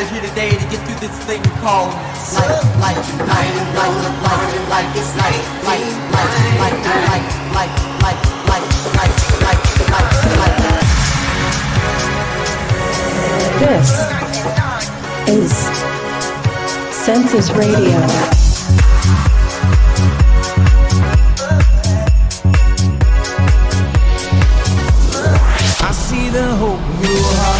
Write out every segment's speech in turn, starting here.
gathered here today to get through this thing called life, life, life, life, life, life, life, it's life, life, life, life, life, life, life, life, life, life, life, life. This is Census Radio. I see the hope in your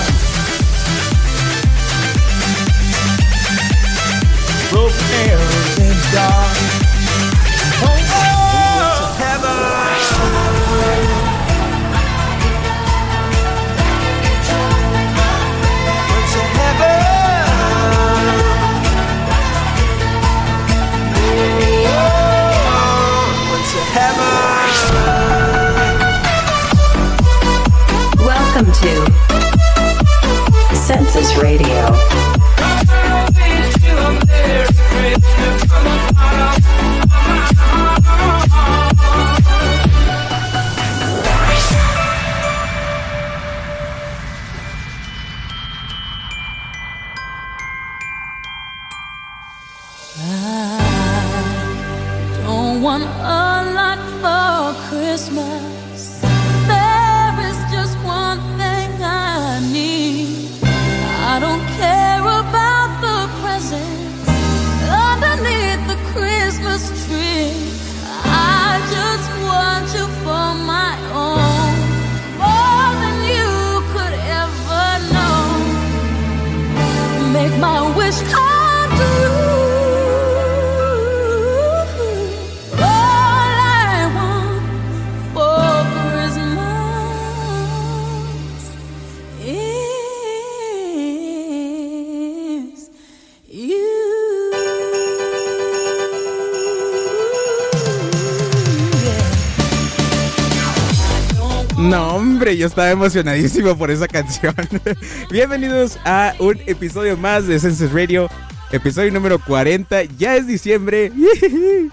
yo estaba emocionadísimo por esa canción. Bienvenidos a un episodio más de Census Radio, episodio número 40. Ya es diciembre.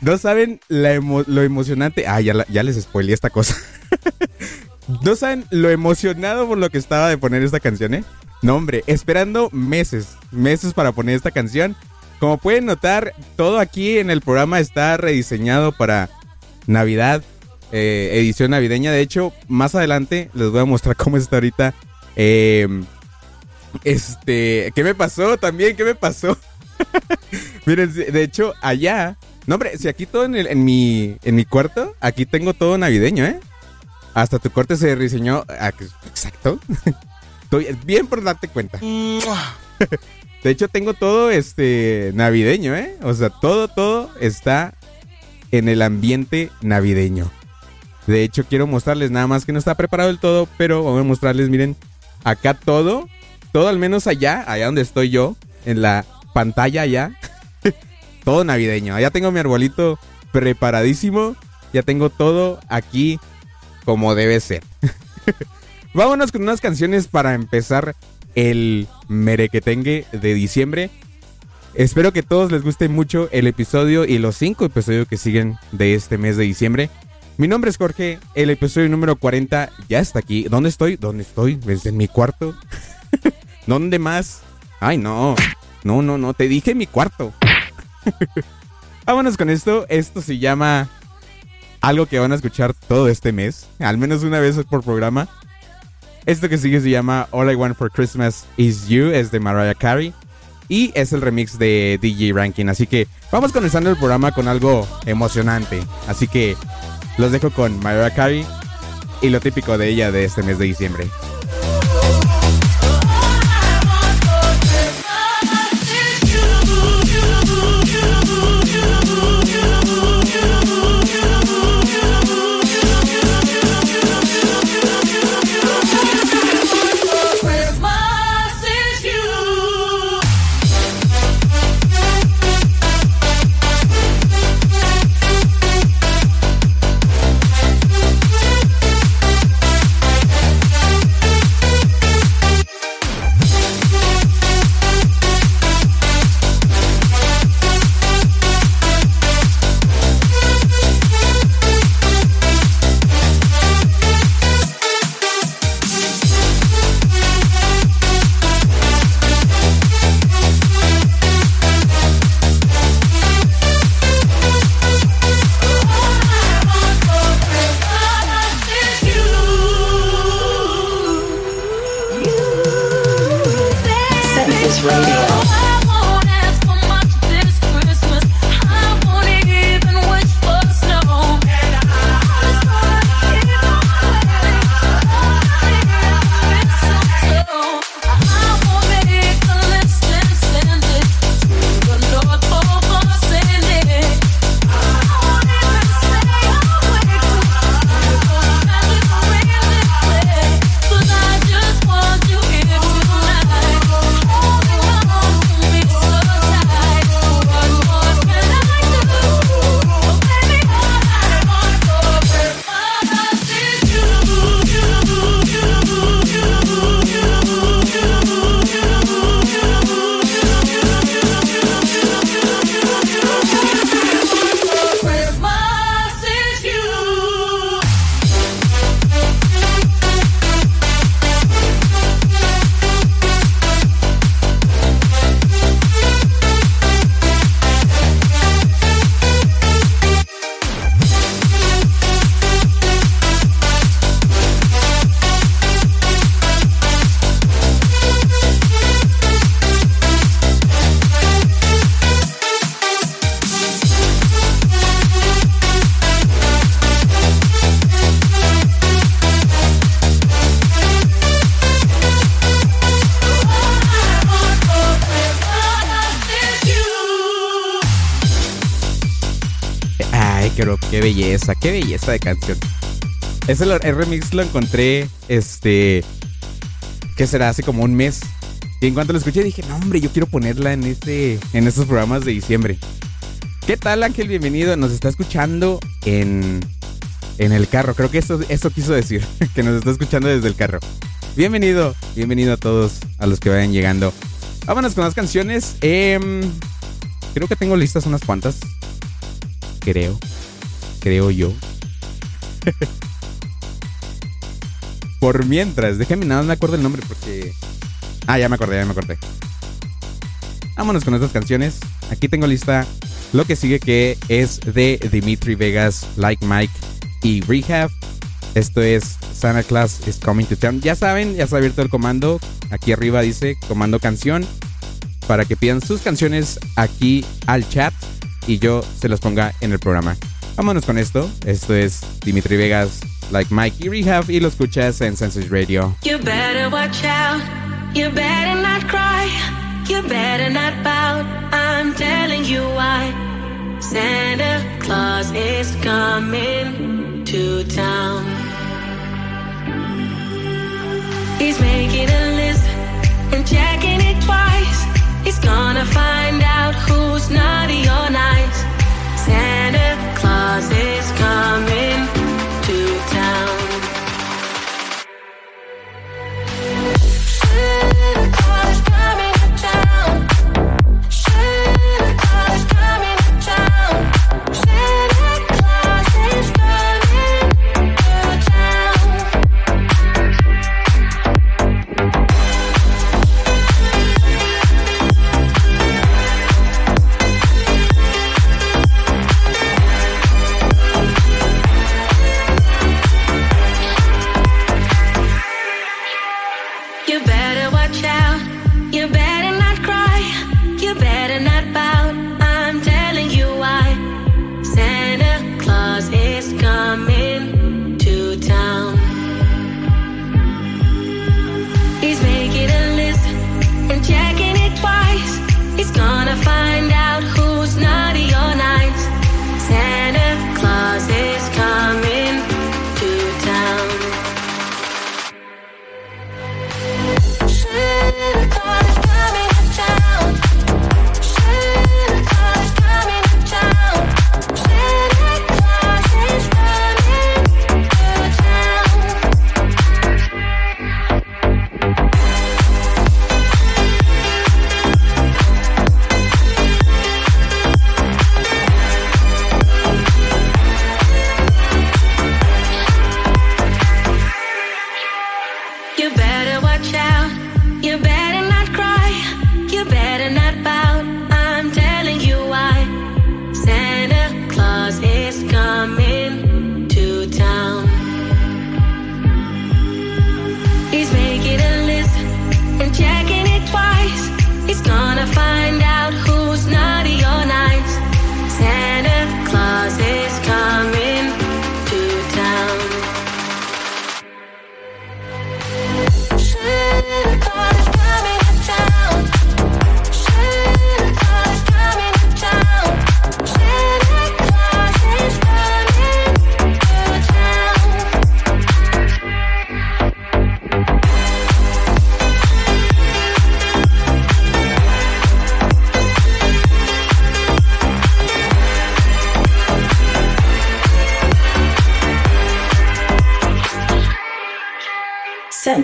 No saben lo emocionante. Ah, ya, ya les spoileé esta cosa. No saben lo emocionado por lo que estaba de poner esta canción, ¿eh? No, hombre, esperando meses, meses para poner esta canción. Como pueden notar, todo aquí en el programa está rediseñado para Navidad, eh, edición navideña. De hecho, más adelante les voy a mostrar cómo está ahorita. eh, este, ¿qué me pasó también? ¿Qué me pasó? Miren, de hecho, allá. No, hombre, si aquí todo en, el- en mi, en mi cuarto, aquí tengo todo navideño, ¿eh? Hasta tu corte se rediseñó. ah, Exacto. Estoy bien por darte cuenta. De hecho, tengo todo este navideño, ¿eh? O sea, todo, todo está en el ambiente navideño. De hecho, quiero mostrarles nada más que no está preparado del todo, pero voy a mostrarles, miren, acá todo, todo al menos allá, allá donde estoy yo, en la pantalla allá, todo navideño. Allá tengo mi arbolito preparadísimo, ya tengo todo aquí como debe ser. Vámonos con unas canciones para empezar el merequetengue de diciembre. Espero que todos les guste mucho el episodio y los cinco episodios que siguen de este mes de diciembre. Mi nombre es Jorge, el episodio número 40 ya está aquí. ¿Dónde estoy? ¿Dónde estoy? ¿Desde mi cuarto? ¿Dónde más? Ay, no. No, no, no, te dije mi cuarto. Vámonos con esto. Esto se llama algo que van a escuchar todo este mes, al menos una vez por programa. Esto que sigue se llama All I Want for Christmas Is You, es de Mariah Carey. Y es el remix de DJ Ranking. Así que vamos comenzando el programa con algo emocionante. Así que los dejo con Mariah Carey y lo típico de ella de este mes de diciembre. Belleza, qué belleza de canción. Ese remix lo encontré, este, que será hace como un mes. Y en cuanto lo escuché dije, no hombre, yo quiero ponerla en este, en estos programas de diciembre. ¿Qué tal Ángel? Bienvenido. Nos está escuchando en, en el carro. Creo que eso, eso quiso decir, que nos está escuchando desde el carro. Bienvenido, bienvenido a todos, a los que vayan llegando. Vámonos con las canciones. Em, creo que tengo listas unas cuantas. Creo. Creo yo. Por mientras, déjenme nada más me acuerdo el nombre porque. Ah, ya me acordé, ya me acordé. Vámonos con estas canciones. Aquí tengo lista lo que sigue que es de Dimitri Vegas, Like Mike y Rehab. Esto es Santa Claus is Coming to Town. Ya saben, ya está abierto el comando. Aquí arriba dice comando canción. Para que pidan sus canciones aquí al chat y yo se los ponga en el programa. Vámonos con esto. Esto es Dimitri Vegas, Like Mike y Rehab y lo escuchas en Census Radio. You better watch out. You better not cry. You better not pout. I'm telling you why. Santa Claus is coming to town. He's making a list and checking it twice. He's gonna find out who's naughty or nice. Santa Claus is coming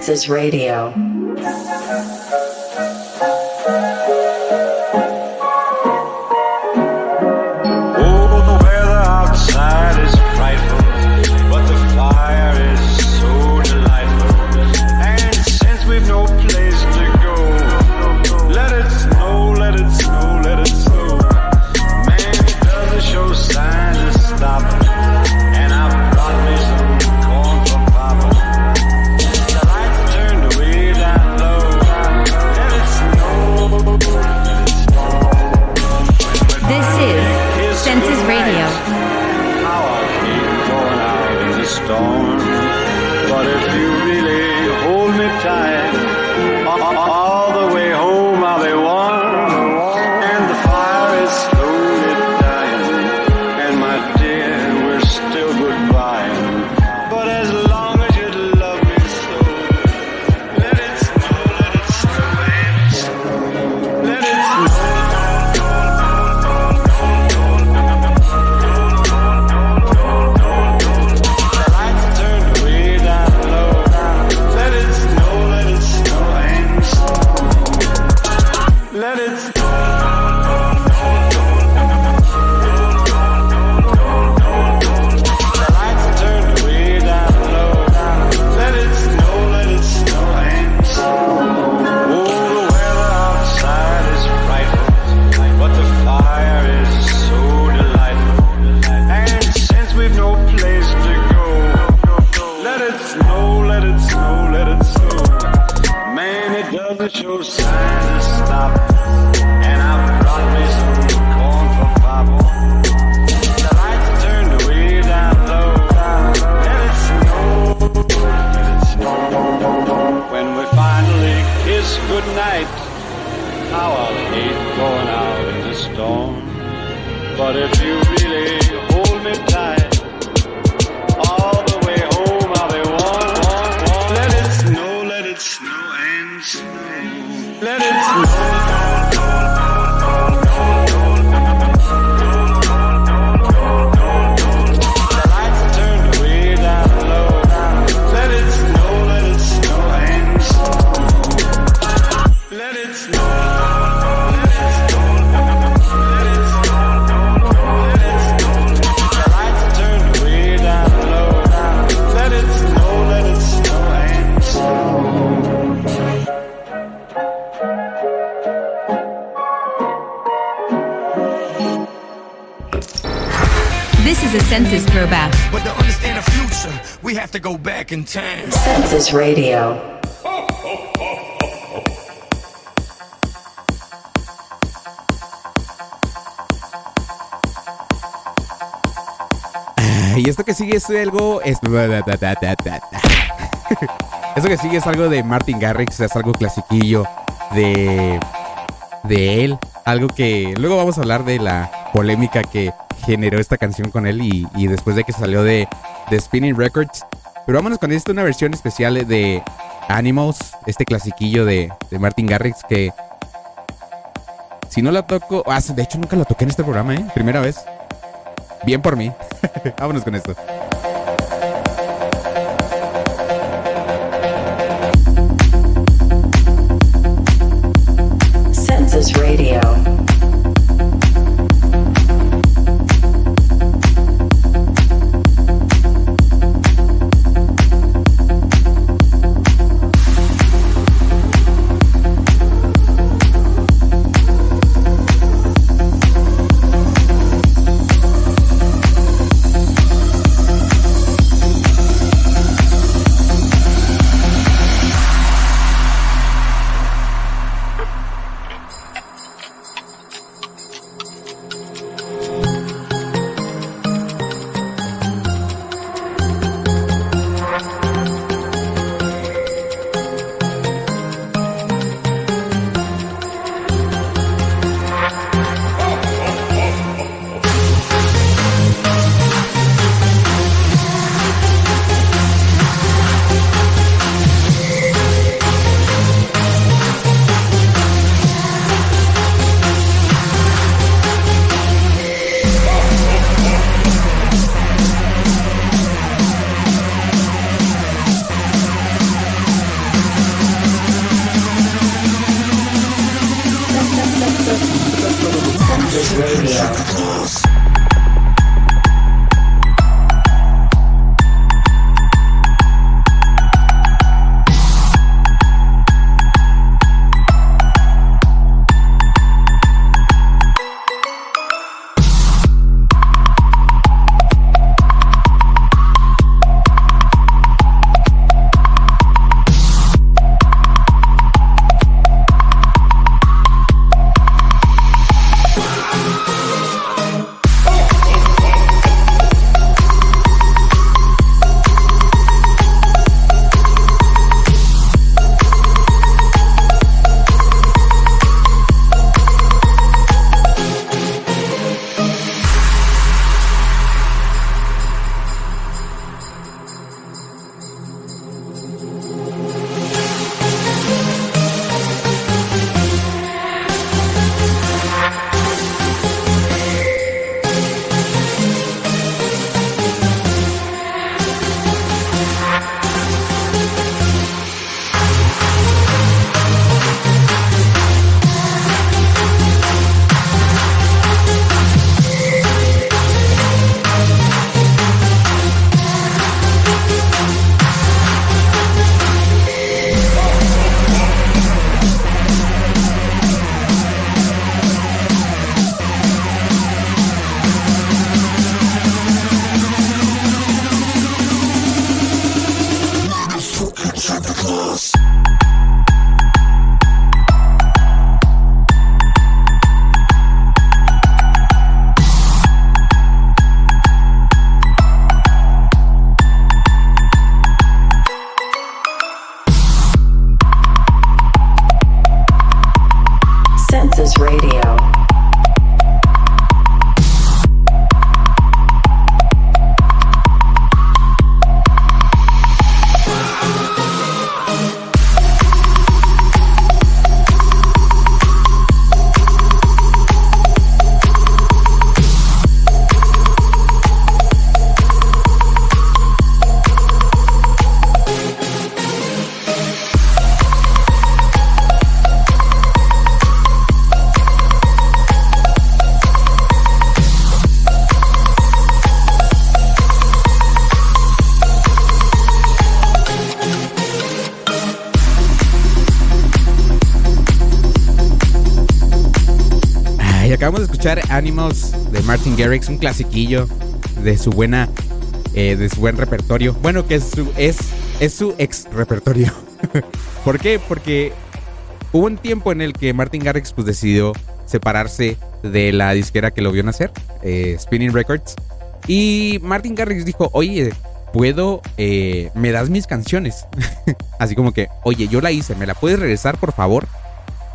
Census Radio. Algo. Es... Esto que sigue es algo de Martin Garrix, es algo clasiquillo de. de él. Algo que. Luego vamos a hablar de la polémica que generó esta canción con él y, después de que salió de, de Spinning Records. Pero vámonos con esto, una versión especial de Animals, este clasiquillo de, de Martin Garrix que. Si no la toco. Ah, de hecho, nunca la toqué en este programa, ¿eh? Primera vez. Bien por mí. Vámonos con esto. Acabamos de escuchar Animals de Martin Garrix, un clasiquillo de su buena, eh, de su buen repertorio. Bueno, que es su, ex repertorio. ¿Por qué? Porque hubo un tiempo en el que Martin Garrix pues decidió separarse de la disquera que lo vio nacer, eh, Spinning Records. Y Martin Garrix dijo, oye, puedo, eh, me das mis canciones. Así como que, oye, yo la hice, ¿me la puedes regresar por favor?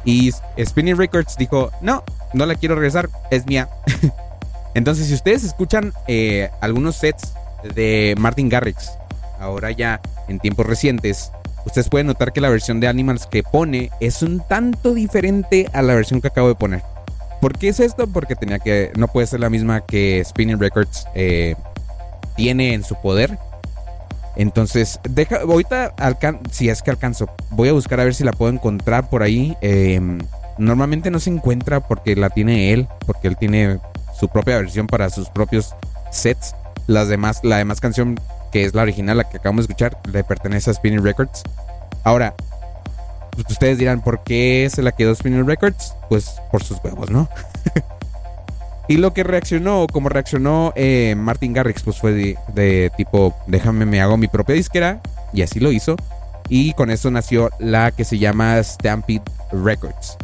Y Spinning Records dijo, no, no la quiero regresar, es mía. Entonces, si ustedes escuchan eh, algunos sets de Martin Garrix, ahora ya en tiempos recientes, ustedes pueden notar que la versión de Animals que pone es un tanto diferente a la versión que acabo de poner. ¿Por qué es esto? Porque tenía que, no puede ser la misma que Spinning Records eh, tiene en su poder. Entonces, deja, ahorita si es que alcanzo, voy a buscar a ver si la puedo encontrar por ahí. Eh, normalmente no se encuentra porque la tiene él, porque él tiene su propia versión para sus propios sets. Las demás, la demás canción que es la original, la que acabamos de escuchar, le pertenece a Spinning Records. Ahora, pues ustedes dirán, ¿por qué se la quedó Spinning Records? Pues por sus huevos, ¿no? y lo que reaccionó, como reaccionó eh, Martin Garrix, pues fue de, de, tipo, déjame, me hago mi propia disquera. Y así lo hizo. Y con eso nació la que se llama Stampede Records.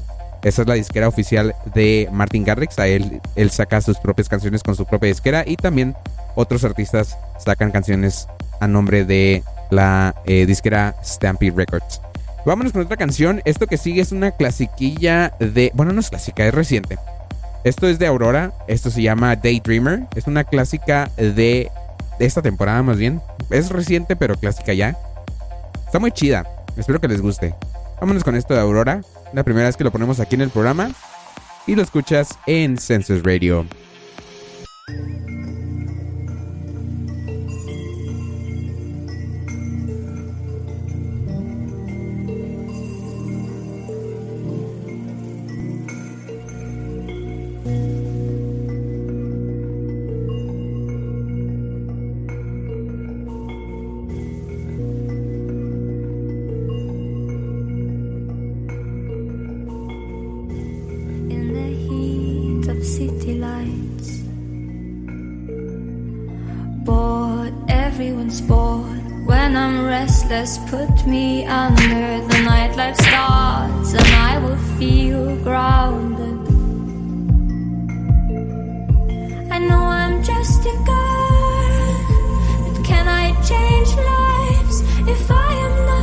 Esa es la disquera oficial de Martin Garrix. Él, saca sus propias canciones con su propia disquera. Y también otros artistas sacan canciones a nombre de la eh, disquera Stampede Records. Vámonos con otra canción. Esto que sigue es una clasiquilla de. Bueno, no es clásica, es reciente. Esto es de Aurora. Esto se llama Daydreamer. Es una clásica de esta temporada, más bien. Es reciente, pero clásica ya. Está muy chida. Espero que les guste. Vámonos con esto de Aurora. La primera vez que lo ponemos aquí en el programa. Y lo escuchas en Census Radio. Restless, put me under the nightlife stars, and I will feel grounded. I know I'm just a girl, but can I change lives if I am nothing?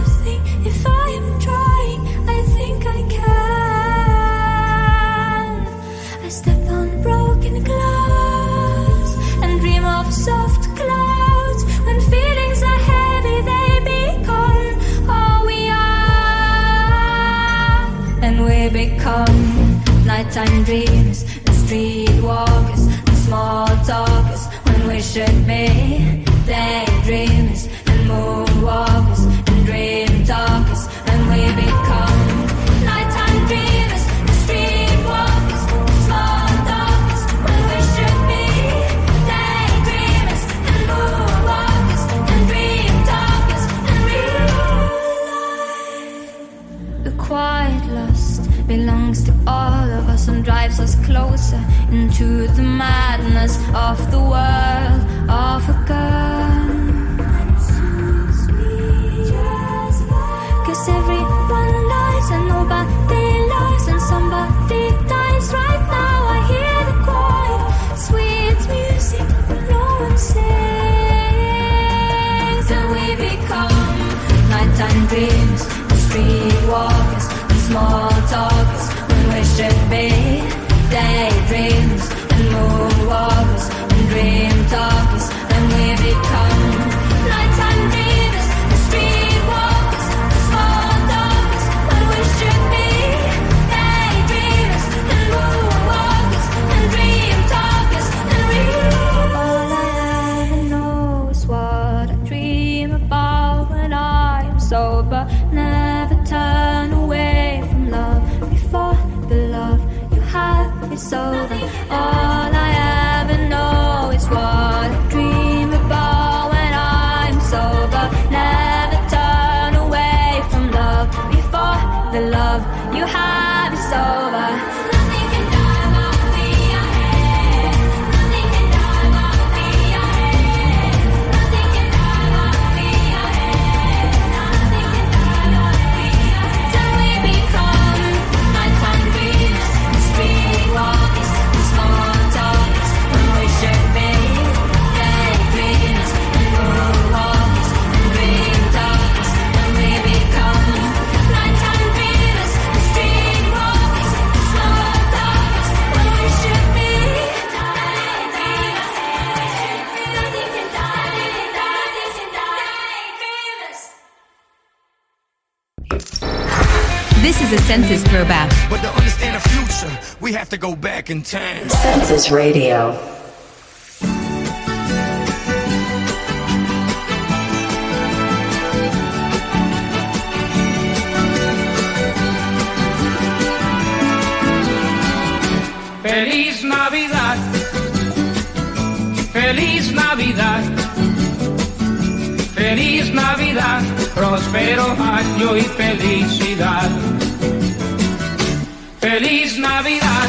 Nighttime dreams and streetwalkers and small talkers when we should be daydreamers and moonwalkers and dream talkers, we become nighttime dreamers and streetwalkers and small talkers when we should be daydreamers and moonwalkers and dream talkers and realize the quiet lust belongs to all and drives us closer into the madness of the world of a girl. Cause everyone lies and nobody lies and somebody dies right now. I hear the quiet, sweet music, but no one sings. And we become nighttime dreams, and streetwalkers, and small talkers should be daydreams and moonwalkers and dream is a census throwback. But to understand the future, we have to go back in time. Census Radio. Feliz Navidad, feliz Navidad, feliz Navidad, próspero año y felicidad. Feliz Navidad,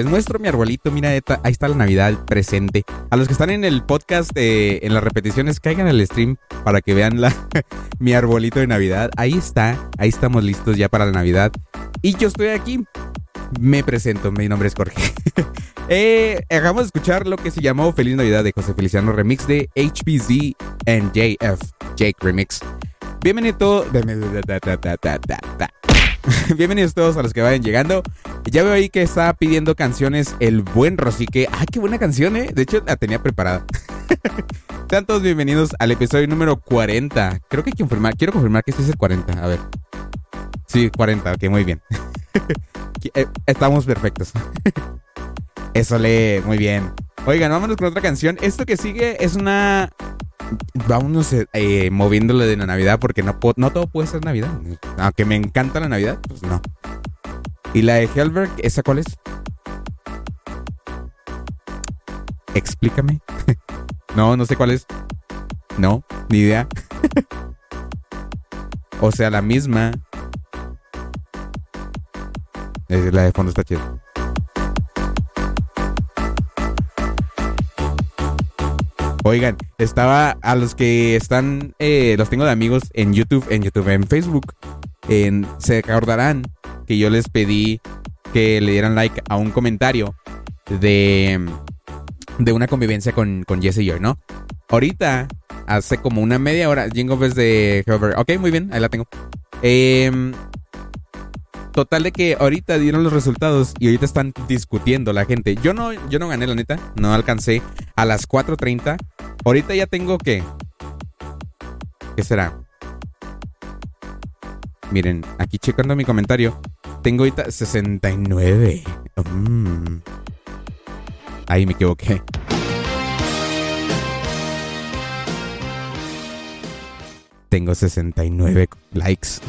Les muestro mi arbolito. Mira, ahí está la Navidad presente. A los que están en el podcast, eh, en las repeticiones, caigan al stream para que vean la, mi arbolito de Navidad. Ahí está. Ahí estamos listos ya para la Navidad. Y yo estoy aquí. Me presento. Mi nombre es Jorge. eh, acabamos de escuchar lo que se llamó Feliz Navidad de José Feliciano Remix de HPZ and JF. Jake Remix. Bienvenido. Bienvenidos todos a los que vayan llegando. Ya veo ahí que está pidiendo canciones el buen Rosique. ¡Ay, qué buena canción, eh! De hecho, la tenía preparada. Sean todos bienvenidos al episodio número 40. Creo que hay que confirmar. Quiero confirmar que este es el 40. A ver. Sí, 40. Ok, muy bien. Eh, Estamos perfectos. Eso lee, muy bien. Oigan, vámonos con otra canción. Esto que sigue es una. Vámonos eh, moviéndole de la Navidad porque no, todo puede ser Navidad. Aunque me encanta la Navidad, pues no. Y la de Helberg, ¿esa cuál es? Explícame. no, no sé cuál es. No, ni idea. o sea, la misma. La de fondo está chida. Oigan, estaba a los que están, eh, los tengo de amigos en YouTube, en YouTube, en Facebook. Se acordarán que yo les pedí que le dieran like a un comentario de, de una convivencia con, Jesse y yo, ¿no? Ahorita, hace como una media hora, Jingle Bells de Hover. Ok, muy bien, ahí la tengo. Em, total de que ahorita dieron los resultados y ahorita están discutiendo la gente. Yo no, yo no gané, la neta. No alcancé a las 4.30. Ahorita ya tengo que... ¿Qué será? Miren, aquí checando mi comentario. Tengo ahorita 69. Mm. Ahí me equivoqué. Tengo 69 likes.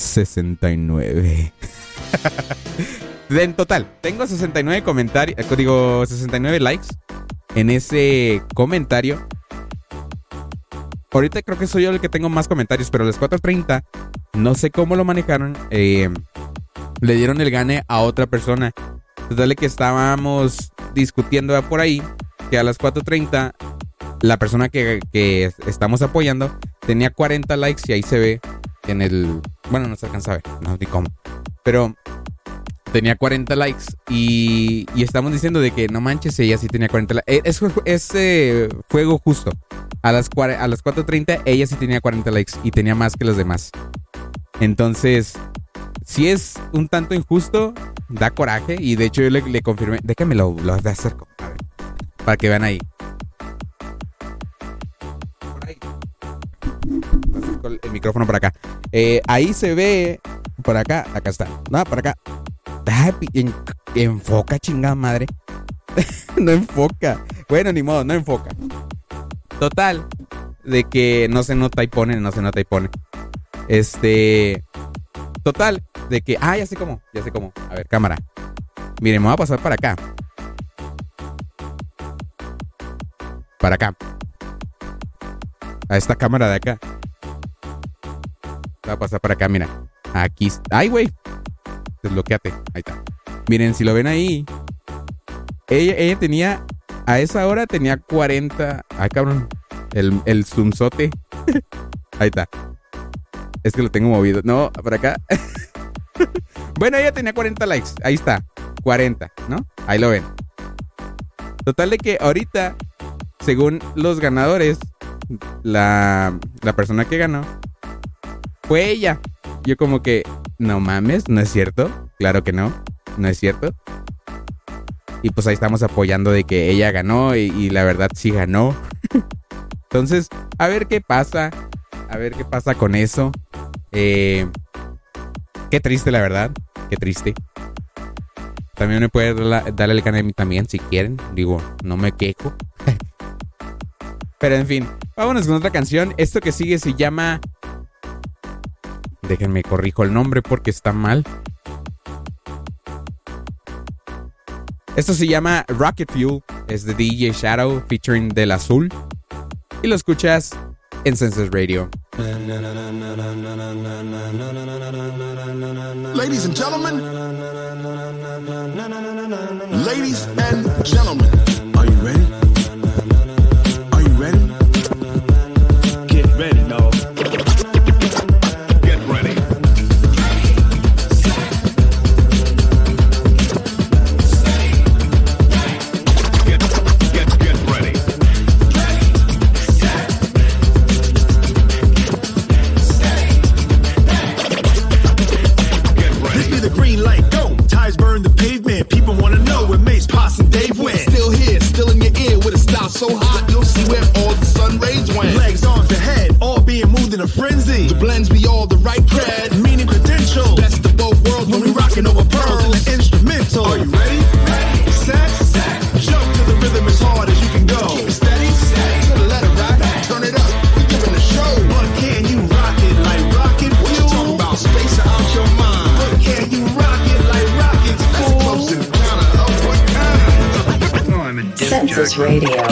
69. en total, tengo 69 comentarios, eh, digo 69 likes en ese comentario. Ahorita creo que soy yo el que tengo más comentarios, pero a las 4.30 no sé cómo lo manejaron. eh, le dieron el gane a otra persona. Total que estábamos discutiendo por ahí que a las 4.30 la persona que, que estamos apoyando tenía 40 likes y ahí se ve en el... Bueno, no se alcanza a ver, no ni cómo. Pero tenía 40 likes y, y estamos diciendo de que no manches, ella sí tenía 40 likes. Es, es eh, fuego justo. A las, a las 4.30 ella sí tenía 40 likes y tenía más que los demás. Entonces, si es un tanto injusto, da coraje y de hecho yo le, le confirmé, déjame lo, lo acerco, a ver, para que vean ahí. Acerco el, micrófono para acá. Eh, ahí se ve, por acá, acá está, no, por acá. Enfoca, chingada madre. no enfoca. Bueno, ni modo, no enfoca. Total, de que no se nota y pone, no se nota y pone. Este. Total, de que. Ah, ya sé cómo, ya sé cómo. A ver, cámara. Miren, me voy a pasar para acá. Para acá. A esta cámara de acá. Voy a pasar para acá, mira. Aquí. ¡Ay, güey! Desbloqueate. Ahí está. Miren, si lo ven ahí. Ella, ella tenía. A esa hora tenía 40. Ay, cabrón. El, el zoomzote. Ahí está. Es que lo tengo movido. No, para acá. bueno, ella tenía 40 likes. Ahí está. 40, ¿no? Ahí lo ven. Total de que ahorita, según los ganadores, la, la persona que ganó fue ella. Yo como que, no mames, no es cierto. Claro que no, no es cierto. Y pues ahí estamos apoyando de que ella ganó y, la verdad sí ganó. Entonces, a ver qué pasa. A ver qué pasa con eso. Eh, qué triste, la verdad. Qué triste. También me puede darle, el canal también, si quieren. Digo, no me quejo. Pero en fin, vámonos con otra canción. Esto que sigue se llama... Déjenme corrijo el nombre porque está mal. Esto se llama Rocket Fuel. Es de DJ Shadow featuring Del Azul. Y lo escuchas en Senses Radio. Ladies and gentlemen, ladies and gentlemen, in a. The blends be all the right cred, meaning credentials. Best of both worlds when we rocking over pearls in the instrumental. Are you ready? Set, set. Jump to the rhythm as hard as you can go. Keep it steady, steady. To the letter right, turn it up. We're giving a show. But can you rock it like rocket fuel? What you talking about? Space out your mind. But can you rock it like rockets, fool? That's a close encounter of what kind? Census Radio. A disc jockey?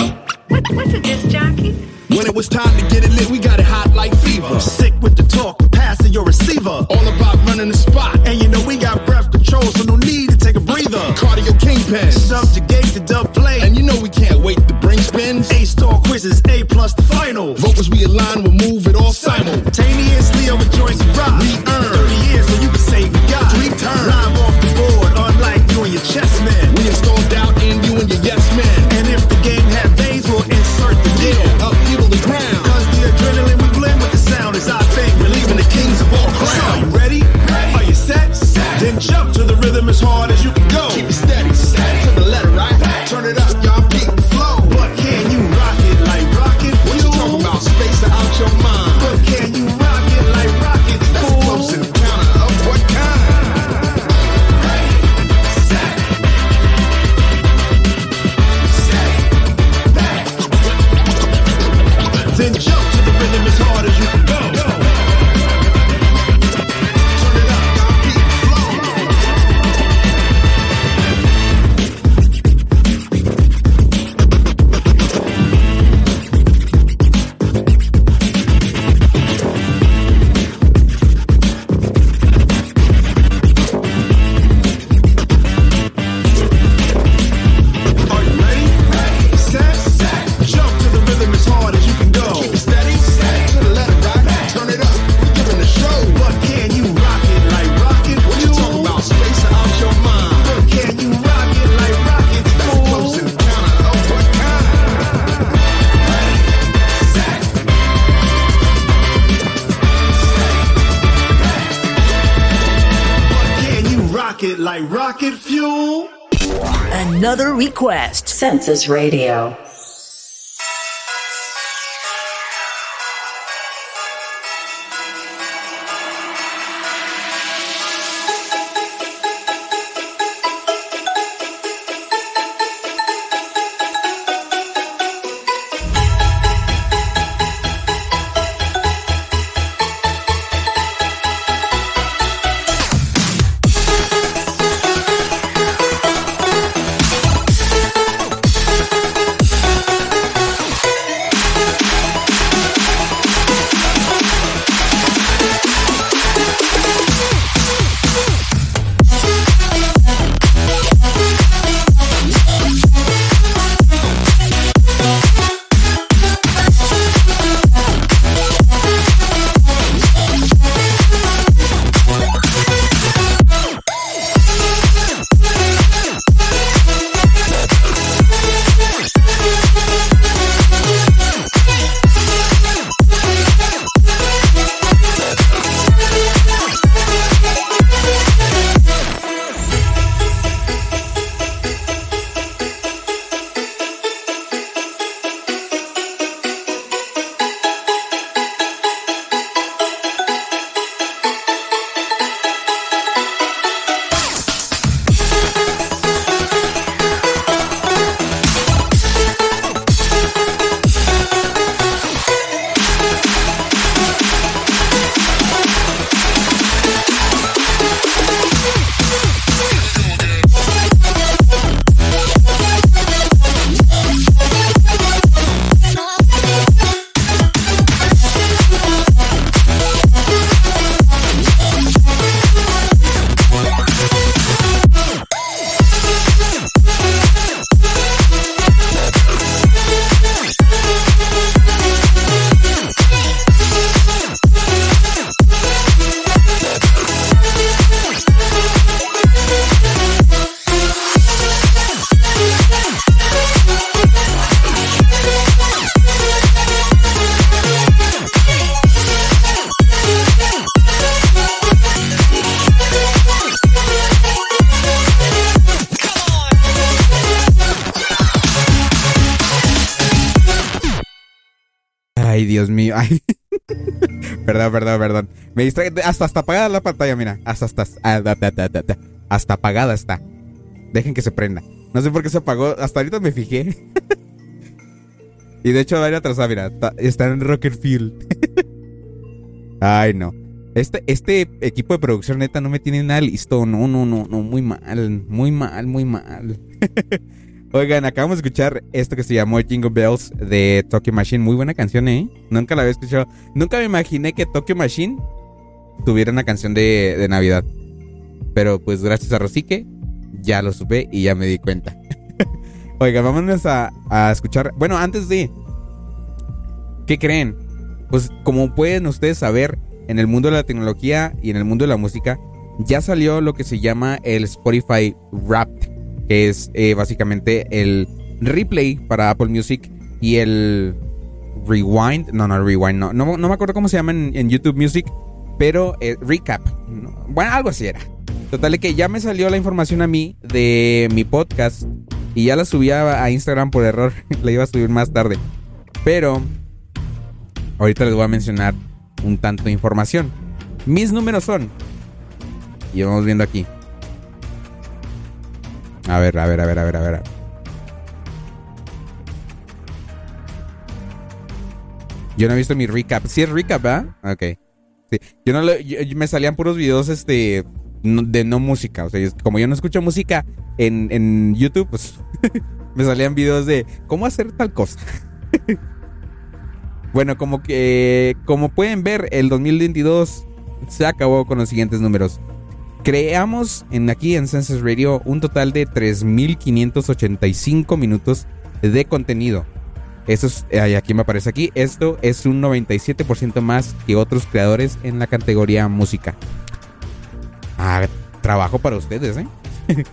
Voices Radio. Perdón, perdón, perdón. Me distrae. Hasta, hasta apagada la pantalla, mira. Hasta, hasta, ah, hasta apagada está. Dejen que se prenda. No sé por qué se apagó. Hasta ahorita me fijé. y de hecho, va a ir atrasada, ah, mira. Está en Rockerfield. Ay, no. Este, este equipo de producción, neta, no me tiene nada listo. No, no, no, no. Muy mal. Muy mal, muy mal. Oigan, acabamos de escuchar esto que se llamó Jingle Bells de Tokyo Machine. Muy buena canción, ¿eh? Nunca la había escuchado. Nunca me imaginé que Tokyo Machine tuviera una canción de, de Navidad. Pero pues gracias a Rosique ya lo supe y ya me di cuenta. Oigan, vámonos a, a escuchar. Bueno, antes de... ¿Qué creen? Pues como pueden ustedes saber, en el mundo de la tecnología y en el mundo de la música, ya salió lo que se llama el Spotify Wrapped, que es eh, básicamente el replay para Apple Music y el rewind, no, no, rewind, no, no, no me acuerdo cómo se llama en, en YouTube Music, pero eh, recap, No, bueno, algo así era. Total que ya me salió la información a mí de mi podcast y ya la subí a, a Instagram por error, la iba a subir más tarde, pero ahorita les voy a mencionar un tanto de información. Mis números son y vamos viendo aquí. A ver, a ver, a ver, a ver, a ver. Yo no he visto mi recap. Sí es recap, ¿verdad? Ok. Sí. Yo no lo- me salían puros videos este de no música. O sea, como yo no escucho música en, en YouTube, pues me salían videos de cómo hacer tal cosa. bueno, como que como pueden ver, el 2022 se acabó con los siguientes números. Creamos en aquí en Census Radio un total de 3.585 minutos de contenido. Eso es, ay, aquí me aparece aquí. Esto es un 97% más que otros creadores en la categoría música. Ah, trabajo para ustedes, ¿eh?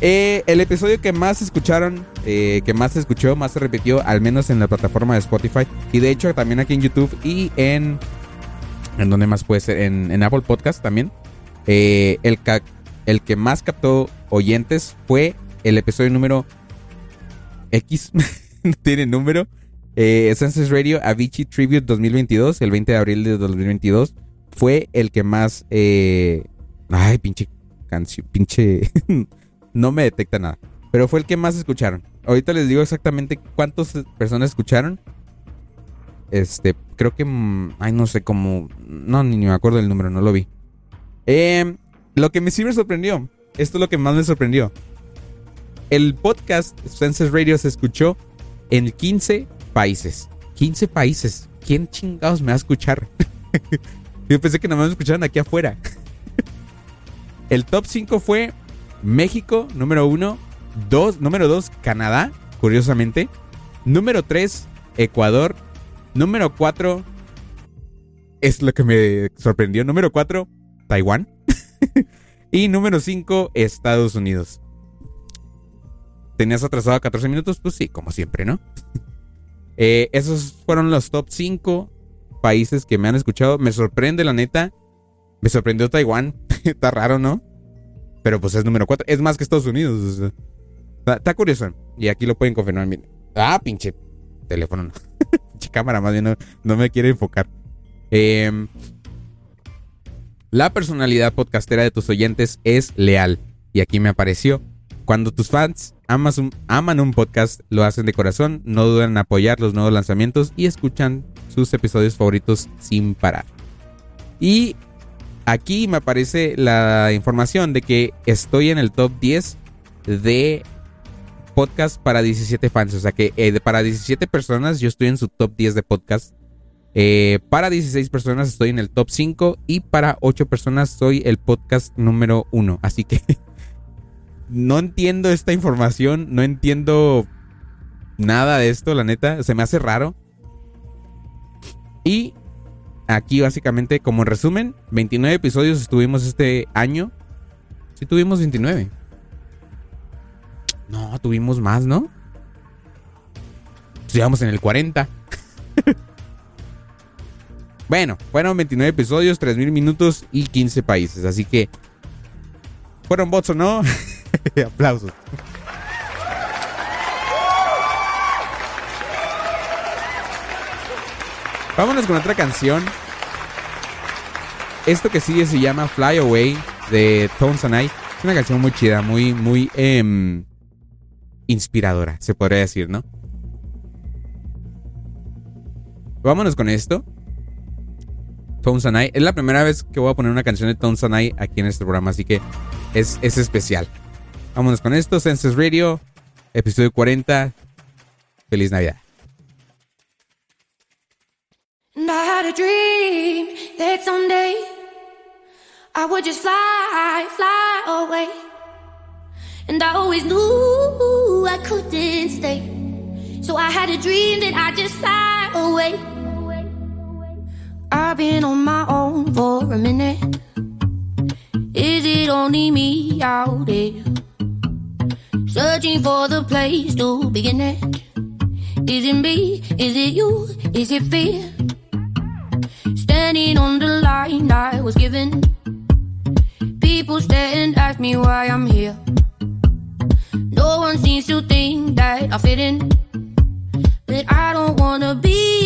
Eh, el episodio que más escucharon, eh, que más se escuchó, más se repitió, al menos en la plataforma de Spotify. Y de hecho también aquí en YouTube y en... ¿En dónde más puede ser? En Apple Podcast también. Eh, el, que más captó oyentes fue el episodio número X. tiene número. Eh, Radio Avicii Tribute 2022, el 20 de abril de 2022. Fue el que más... eh, ay, pinche canción. Pinche... no me detecta nada. Pero fue el que más escucharon. Ahorita les digo exactamente cuántas personas escucharon. Este, creo que... mm, Ay, no sé cómo... No, ni me acuerdo del número, no lo vi. Eh, lo que me sí me sorprendió, esto es lo que más me sorprendió. El podcast Census Radio se escuchó en 15 países. 15 países. ¿Quién chingados me va a escuchar? Yo pensé que nada más me escuchaban aquí afuera. El top 5 fue México, número 1. Dos, número 2, Canadá, curiosamente. Número 3, Ecuador. Número 4, es lo que me sorprendió. Número 4, Taiwán. y número 5, Estados Unidos. ¿Tenías atrasado 14 minutos? Pues sí, como siempre, ¿no? Eh, esos fueron los top 5 países que me han escuchado. Me sorprende, la neta. Me sorprendió Taiwán. Está raro, ¿no? Pero pues es número 4. Es más que Estados Unidos. Está, curioso. Y aquí lo pueden confirmar. miren. Ah, pinche teléfono. No. pinche cámara, más bien no, no me quiere enfocar. Em, la personalidad podcastera de tus oyentes es leal. Y aquí me apareció. Cuando tus fans aman un podcast, lo hacen de corazón, no dudan en apoyar los nuevos lanzamientos y escuchan sus episodios favoritos sin parar. Y aquí me aparece la información de que estoy en el top 10 de podcast para 17 fans. O sea que eh, para 17 personas yo estoy en su top 10 de podcast. Eh, para 16 personas estoy en el top 5 y para 8 personas soy el podcast número 1. Así que no entiendo esta información, no entiendo nada de esto, la neta, se me hace raro. Y aquí básicamente, como resumen, 29 episodios estuvimos este año. Sí tuvimos 29. No, tuvimos más, ¿no? Estuvimos en el 40. Bueno, fueron 29 episodios, 3000 minutos y 15 países, así que ¿Fueron bots o no? Aplausos. Vámonos con otra canción. Esto que sigue se llama Fly Away de Tones and I. Es una canción muy chida, muy, muy em, inspiradora, se podría decir, ¿no? Vámonos con esto. Tones and I. Es la primera vez que voy a poner una canción de Tones and I aquí en este programa, así que es, es especial. Vámonos con esto, Census Radio, episodio 40. Feliz Navidad. And I had a dream that someday I would just fly, fly away. And I always knew I couldn't stay. So I had a dream that I'd just fly away. I've been on my own for a minute. Is it only me out there? Searching for the place to begin it. Is it me? Is it you? Is it fear? Standing on the line I was given. People stare and ask me why I'm here. No one seems to think that I fit in. But I don't wanna be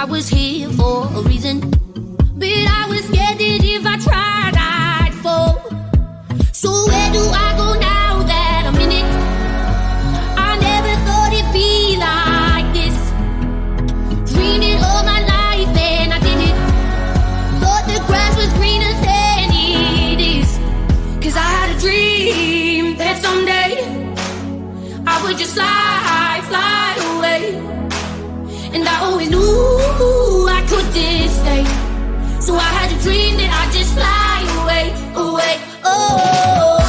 I was here for a reason. But I was scared that if I tried, I'd fall. So where do I go now that I'm in it? I never thought it'd be like this. Dreamed it all my life and I did it. Thought the grass was greener than it is. Cause I had a dream that someday I would just fly, I couldn't stay. So I had a dream that I'd just fly away, away. Oh,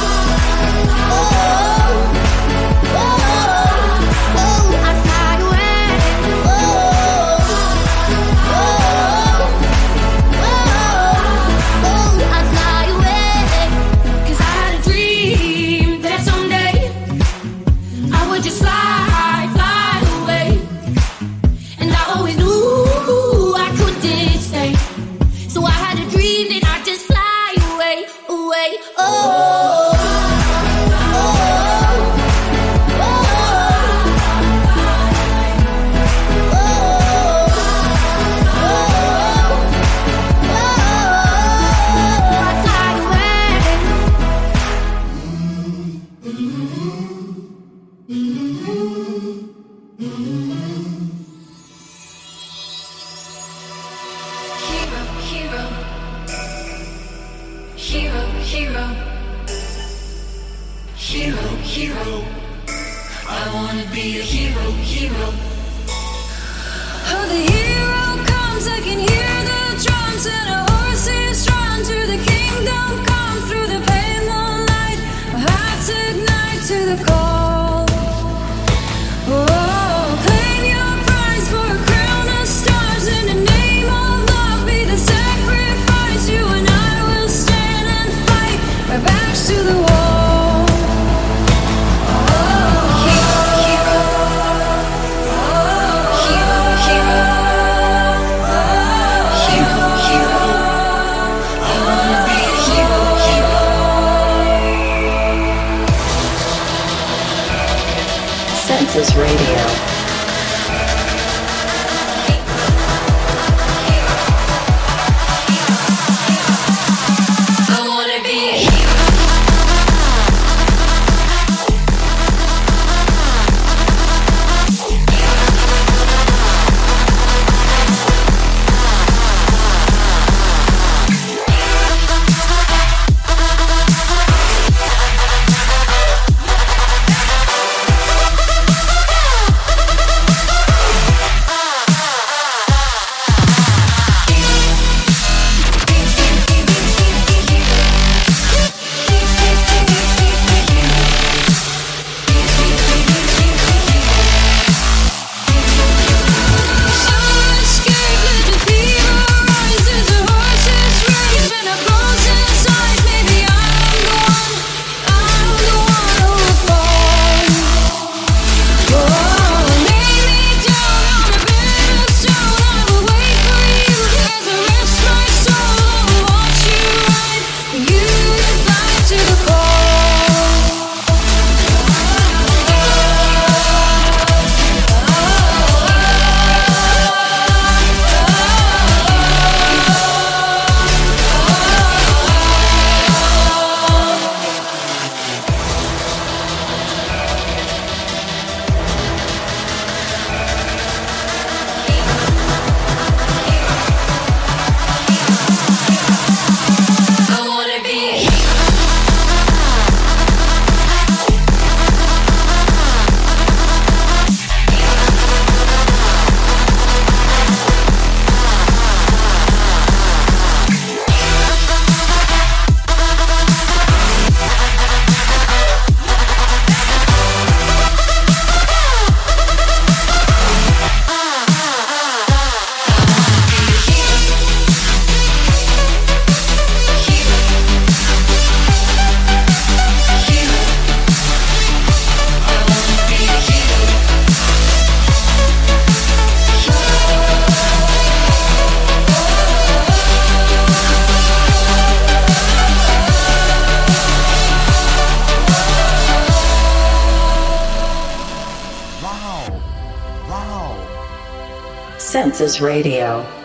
Census Radio.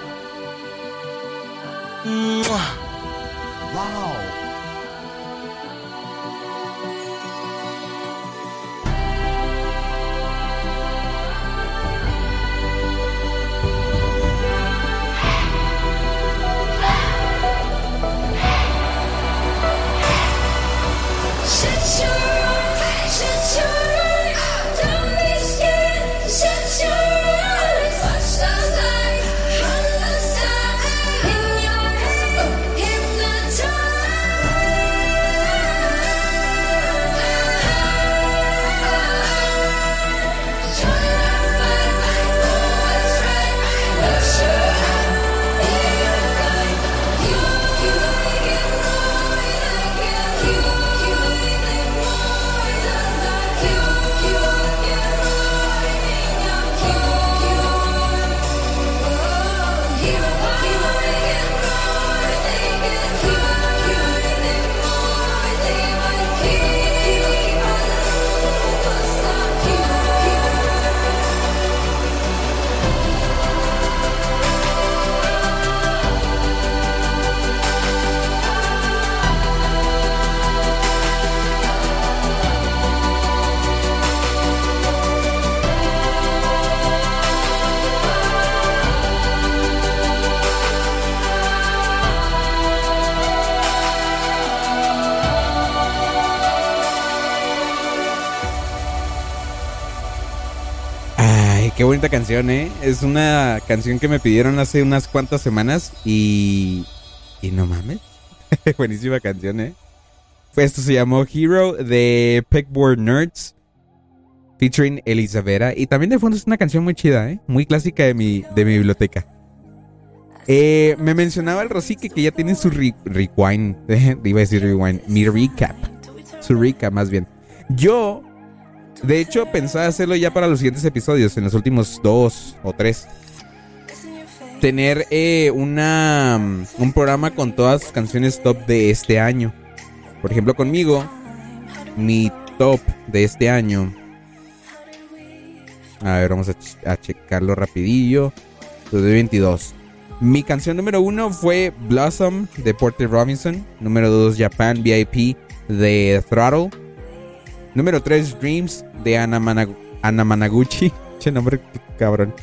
Canción, ¿eh? Es una canción que me pidieron hace unas cuantas semanas y... Y no mames. Buenísima canción, ¿eh? Pues esto se llamó Hero de Pegboard Nerds. Featuring Elisabera. Y también de fondo es una canción muy chida, ¿eh? Muy clásica de mi, de mi biblioteca. Eh, me mencionaba el Rosique que ya tiene su re- rewind. Iba a decir rewind. Mi recap. Su recap, más bien. Yo de hecho, pensaba hacerlo ya para los siguientes episodios, en los últimos dos o tres. Tener eh, una, mm, un programa con todas las canciones top de este año. Por ejemplo, conmigo, mi top de este año. A ver, vamos a, ch- a checarlo rapidillo. 2022. Mi canción número uno fue Blossom de Porter Robinson. Número dos, Japan VIP de Throttle. Número 3, Dreams de Ana, Ana Managuchi. Che nombre cabrón.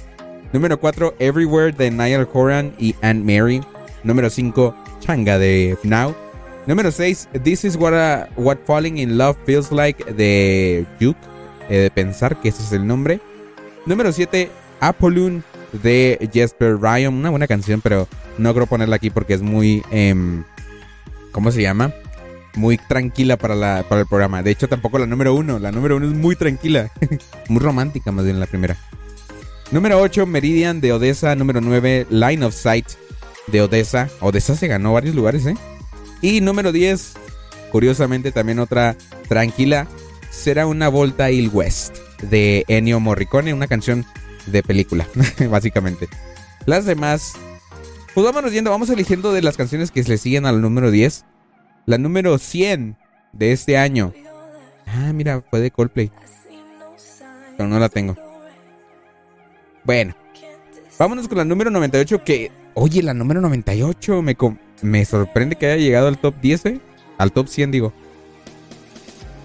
Número 4, Everywhere de Niall Horan y Aunt Mary. Número 5, Changa de Now. Número 6, This is what, a- what Falling in Love Feels Like de Juke. eh, de pensar que ese es el nombre. Número 7, Apollon de Jesper Ryan. Una buena canción, pero no creo ponerla aquí porque es muy. em, ¿Cómo se llama? Muy tranquila para, la, para el programa. De hecho, tampoco la número uno. La número uno es muy tranquila. muy romántica, más bien la primera. Número 8, Meridian de Odessa. Número 9, Line of Sight de Odessa. Odessa se ganó varios lugares, ¿eh? Y número 10, curiosamente también otra tranquila. Será una Volta Il West de Ennio Morricone. Una canción de película, básicamente. Las demás, pues vámonos yendo. Vamos eligiendo de las canciones que se le siguen al número 10. La número 100 de este año. Ah, mira, fue de Coldplay. Pero no la tengo. Bueno. Vámonos con la número 98 que... Oye, la número 98 me, sorprende que haya llegado al top 10, ¿eh? Al top 100, digo.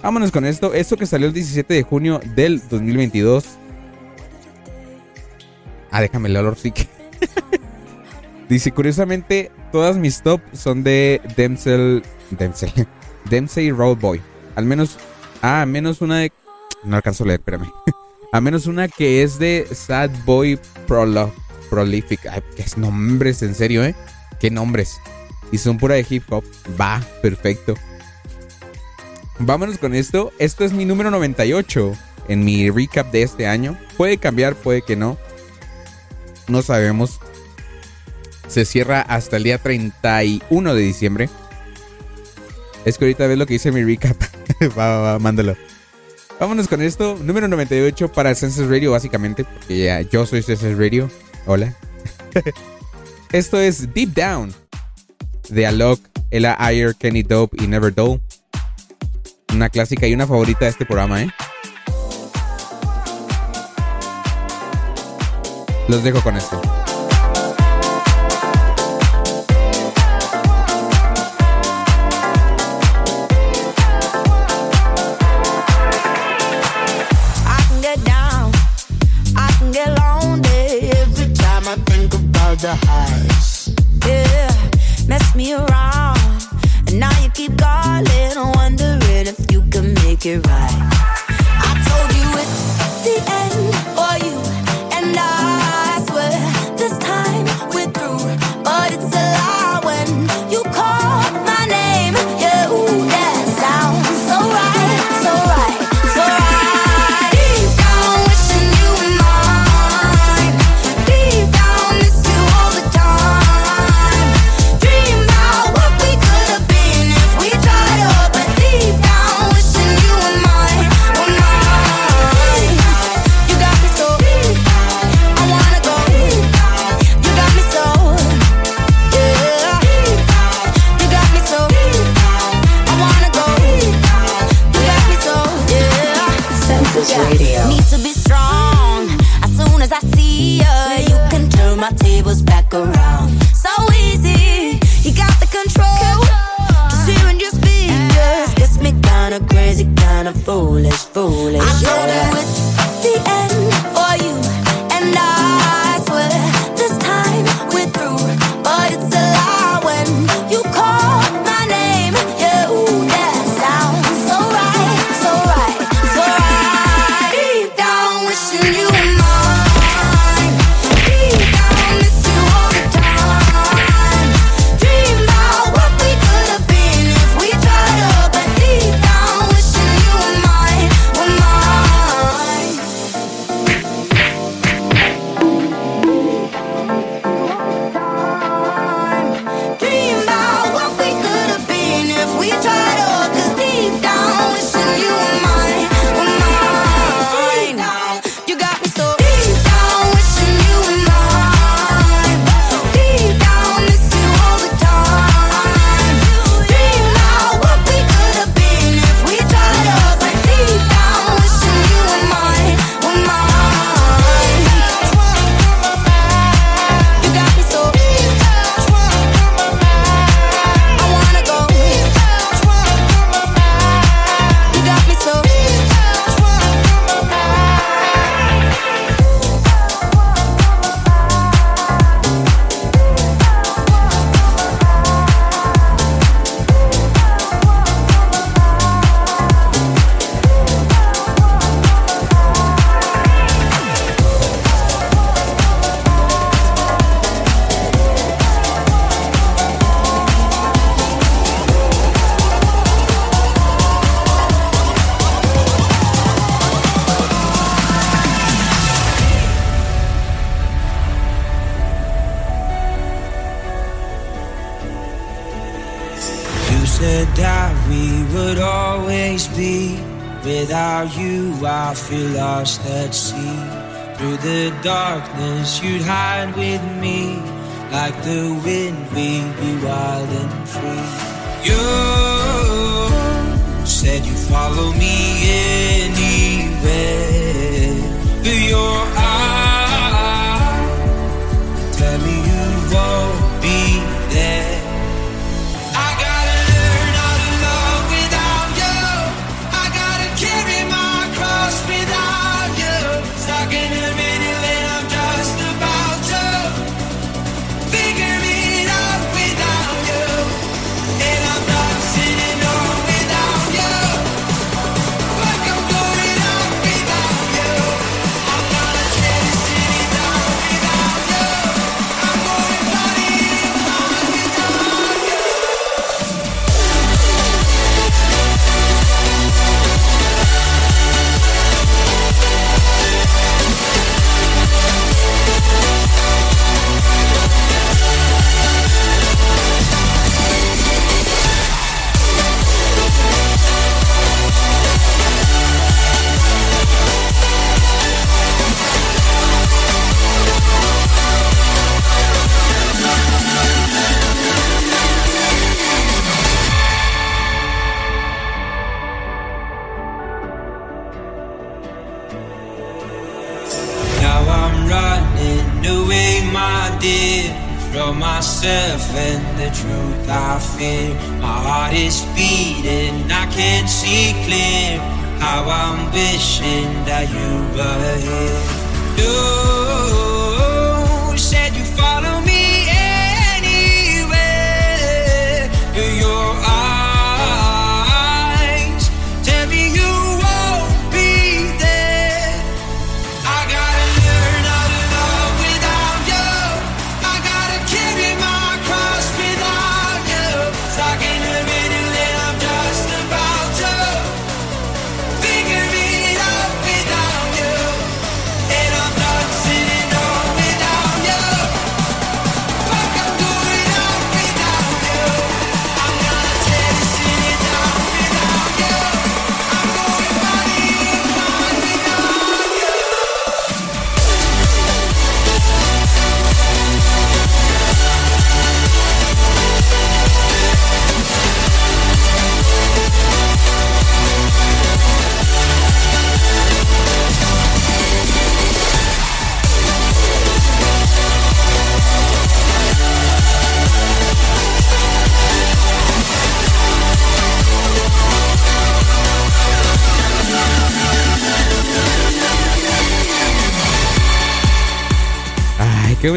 Vámonos con esto. Esto que salió el 17 de junio del 2022. Ah, déjame el olor, sí que... Dice, curiosamente, todas mis top son de Dempsey... Dempsey. Dempsey Road Boy. Al menos... Ah, menos una de... No alcanzo a leer, espérame. A menos una que es de Sad Boy Prolo- Prolific. Ay, qué nombres, en serio, ¿eh? Qué nombres. Y son pura de hip hop. Va, perfecto. Vámonos con esto. Esto es mi número 98 en mi recap de este año. Puede cambiar, puede que no. No sabemos. Se cierra hasta el día 31 de diciembre. Es que ahorita ves lo que dice mi recap. va, va, va, mándalo. Vámonos con esto. Número 98 para Census Radio, básicamente. Porque ya yo soy Census Radio. Hola. esto es Deep Down. De Alok, Ella Ayer, Kenny Dope y Never Dull. Una clásica y una favorita de este programa, ¿eh? Los dejo con esto. the highs. Yeah, mess me around. And now you keep calling, wondering if you can make it right.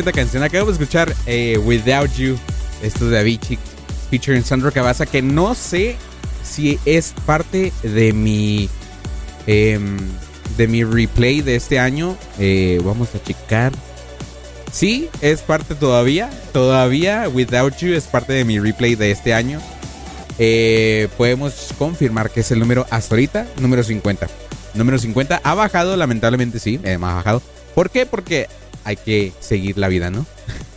Bonita canción. Acabo de escuchar eh, Without You. Esto de Avicii featuring Sandro Cavazza. Que no sé si es parte de mi. em, de mi replay de este año. Eh, vamos a checar. Sí, es parte todavía. Todavía Without You es parte de mi replay de este año. Eh, podemos confirmar que es el número hasta ahorita, número 50. Número 50 ha bajado, lamentablemente sí, ha bajado. ¿Por qué? Porque hay que seguir la vida, ¿no?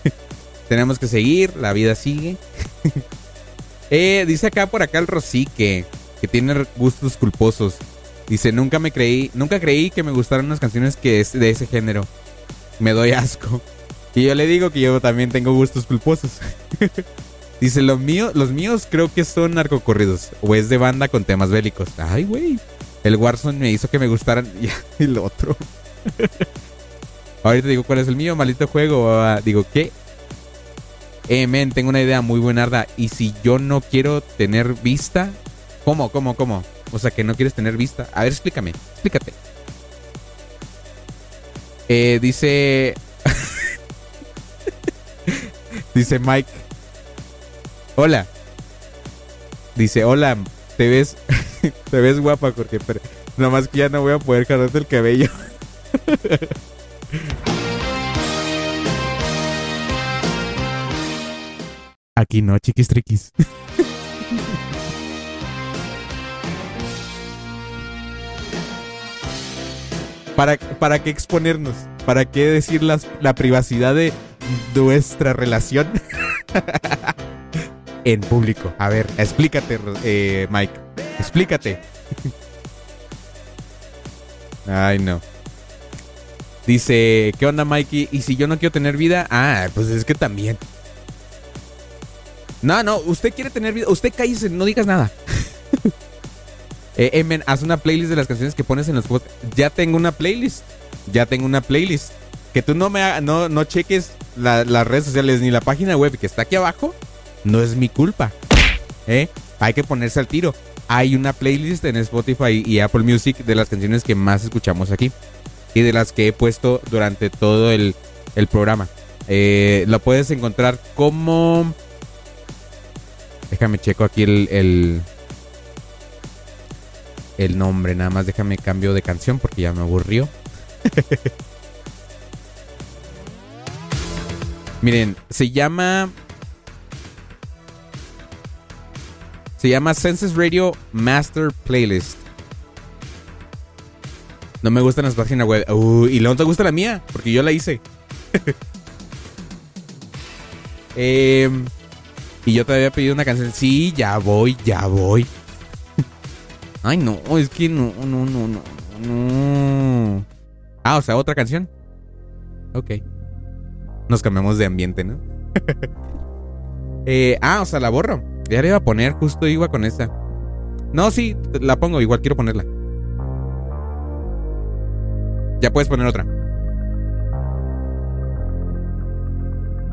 Tenemos que seguir, la vida sigue. Eh, dice acá por acá el Rosique, que tiene gustos culposos. Dice, nunca me creí, nunca creí que me gustaran unas canciones que es de ese género. Me doy asco. Y yo le digo que yo también tengo gustos culposos. Dice, los míos, los míos creo que son narcocorridos. O es de banda con temas bélicos. Ay, güey. El Warzone me hizo que me gustaran. Y el otro. Ahorita digo cuál es el mío, maldito juego. Digo, ¿qué? Eh, men, tengo una idea muy buenarda. Y si yo no quiero tener vista. ¿Cómo, cómo, cómo? O sea, que no quieres tener vista. A ver, explícame. Explícate. Eh, dice. dice Mike. Hola. Dice, hola, te ves, te ves guapa, porque nomás que ya no voy a poder jalarte el cabello. Aquí no, chiquis triquis. ¿Para, ¿Para qué exponernos? ¿Para qué decir las- la privacidad de nuestra relación? en público. A ver, explícate, eh, Mike. Explícate. Ay, no. Dice, ¿qué onda, Mikey? ¿Y si yo no quiero tener vida? Ah, pues es que también. No, no, usted quiere tener vida. Usted cállese, no digas nada. eh, eh, men, haz una playlist de las canciones que pones en los podcasts. Ya tengo una playlist. Ya tengo una playlist. Que tú no me haga- no, no cheques la- las redes sociales ni la página web que está aquí abajo. No es mi culpa. ¿Eh? Hay que ponerse al tiro. Hay una playlist en Spotify y Apple Music de las canciones que más escuchamos aquí. Y de las que he puesto durante todo el, el programa. Eh, lo puedes encontrar como... Déjame checo aquí el, el, el nombre. Nada más déjame cambio de canción porque ya me aburrió. Miren, se llama... Se llama Census Radio Master Playlist. No me gustan las páginas web. Uh, y no te gusta la mía, porque yo la hice. Em, y yo te había pedido una canción. Sí, ya voy, ya voy. Ay, no, es que no, no, no, no, no. Ah, o sea, otra canción. Ok. Nos cambiamos de ambiente, ¿no? Eh, ah, o sea, la borro. Ya la iba a poner, justo iba con esta. No, sí, la pongo, igual quiero ponerla. Ya puedes poner otra.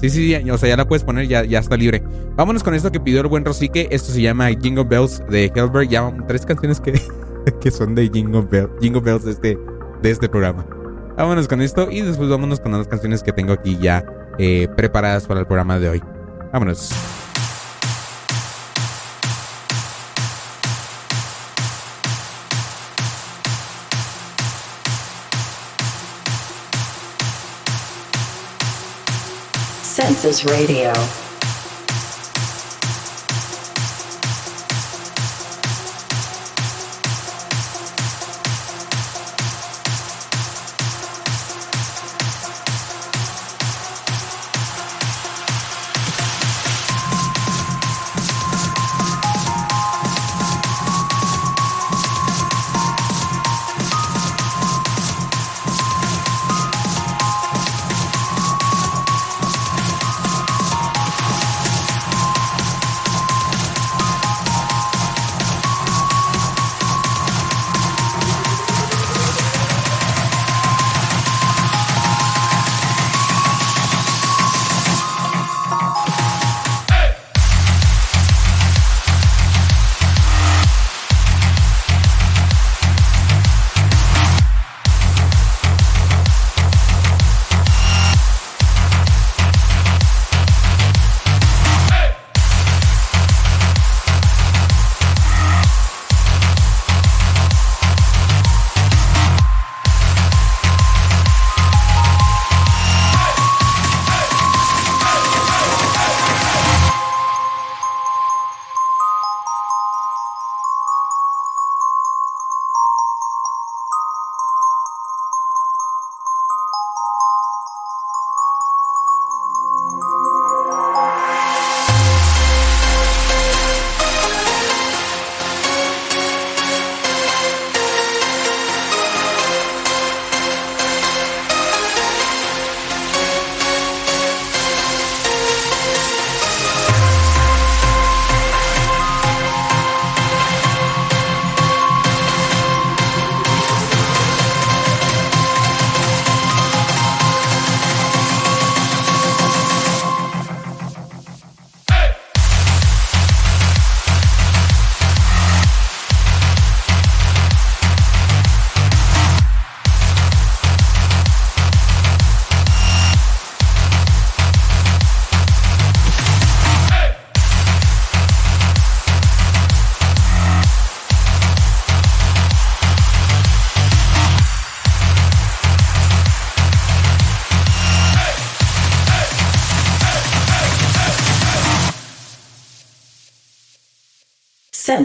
Sí, sí, ya, o sea, ya la puedes poner, ya, ya está libre. Vámonos con esto que pidió el buen Rosique. Esto se llama Jingle Bells de Hellberg. Ya tres canciones que, que son de Jingle, Bell- Jingle Bells de este, de este programa. Vámonos con esto y después vámonos con las canciones que tengo aquí ya eh, preparadas para el programa de hoy. Vámonos. Census Radio.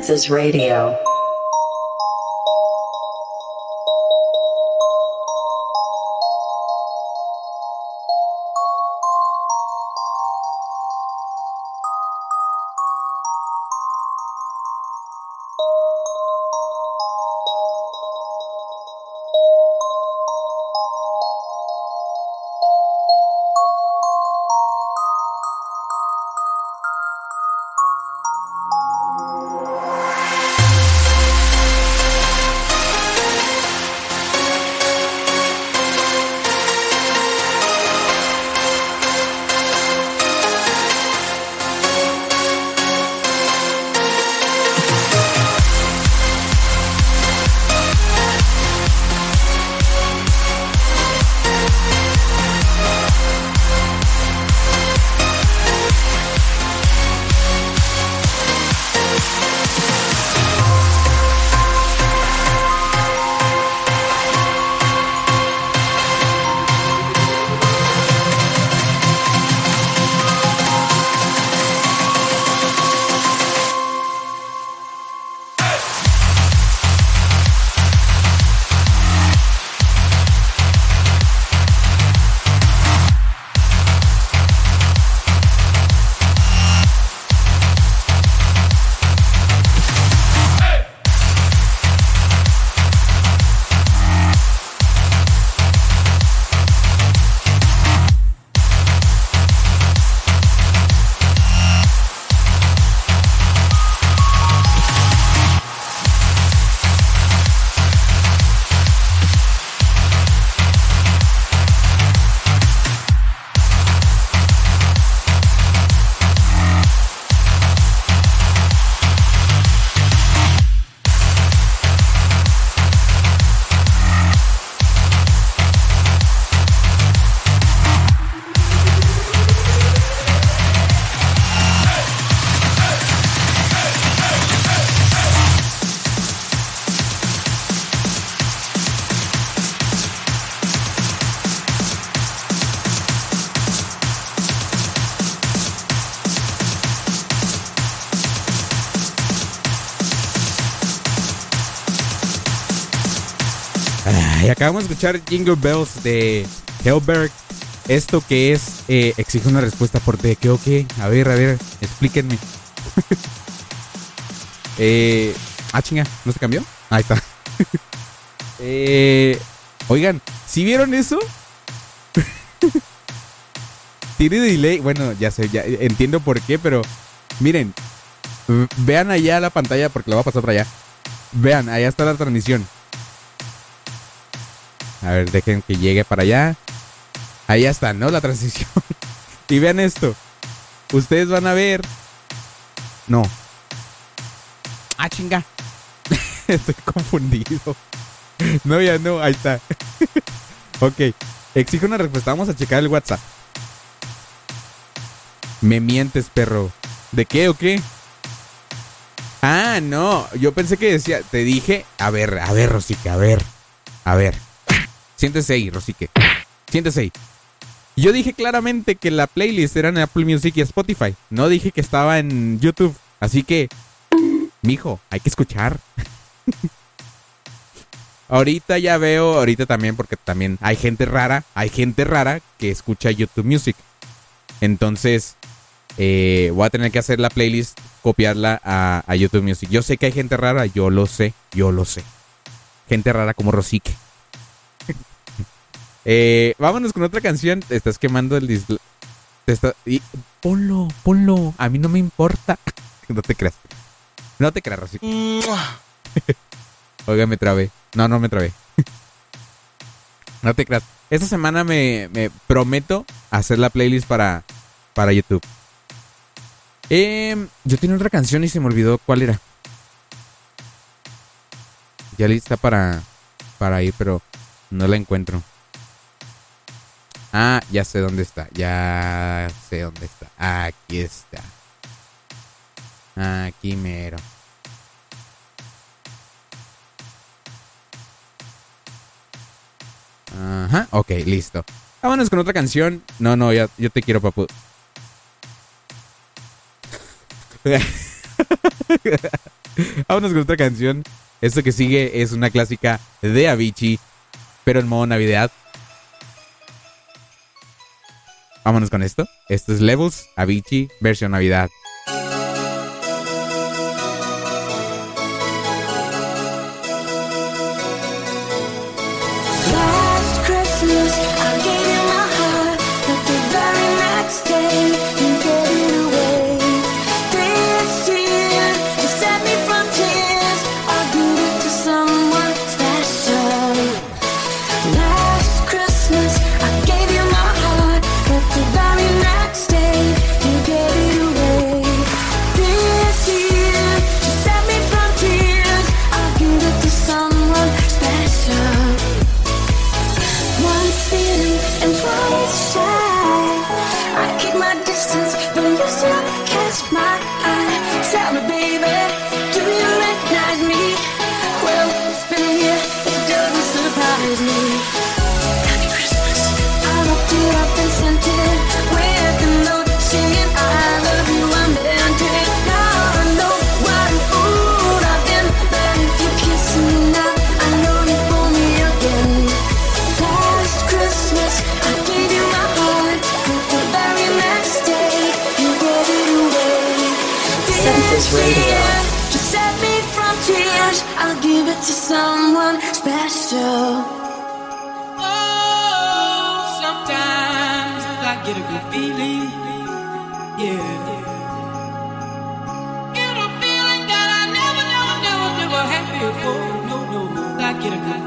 Census Radio. Ay, acabamos de escuchar Jingle Bells de Hellberg. Esto que es, eh, exige una respuesta por de qué o qué. A ver, a ver, explíquenme. eh, ah, chinga, ¿no se cambió? Ahí está. eh, oigan, ¿si vieron eso? Tiene delay. Bueno, ya sé, ya entiendo por qué, pero miren, vean allá la pantalla porque lo va a pasar para allá. Vean, allá está la transmisión. A ver, dejen que llegue para allá. Ahí está, ¿no? La transición. y vean esto. Ustedes van a ver. No. Ah, chinga. Estoy confundido. No, ya no, ahí está. ok. Exige una respuesta. Vamos a checar el WhatsApp. Me mientes, perro. ¿De qué o qué? Ah, no. Yo pensé que decía. Te dije. A ver, a ver, Rosique, a ver. A ver. Siéntese ahí, Rosique. Siéntese ahí. Yo dije claramente que la playlist era en Apple Music y Spotify. No dije que estaba en YouTube. Así que, mijo, hay que escuchar. ahorita ya veo, ahorita también, porque también hay gente rara, hay gente rara que escucha YouTube Music. Entonces, eh, voy a tener que hacer la playlist, copiarla a, a YouTube Music. Yo sé que hay gente rara, yo lo sé, yo lo sé. Gente rara como Rosique. Eh, vámonos con otra canción. Te estás quemando el disl... Te está... y- Ponlo, ponlo. A mí no me importa. no te creas. No te creas. Oiga, me trabé. No, no me trabé. no te creas. Esta semana me, me prometo hacer la playlist para, para YouTube. Em, yo tenía otra canción y se me olvidó cuál era. Ya lista para, para ir, pero no la encuentro. Ah, ya sé dónde está. Ya sé dónde está. Aquí está. Aquí mero. Ajá, ok, listo. Vámonos con otra canción. No, no, ya, yo te quiero, papu. Vámonos con otra canción. Esto que sigue es una clásica de Avicii, pero en modo navidad. Vámonos con esto. Esto es Levels, Avicii, versión Navidad. a feeling, yeah. Get a feeling that I never, never, never, never had before. No, no, no, I get a good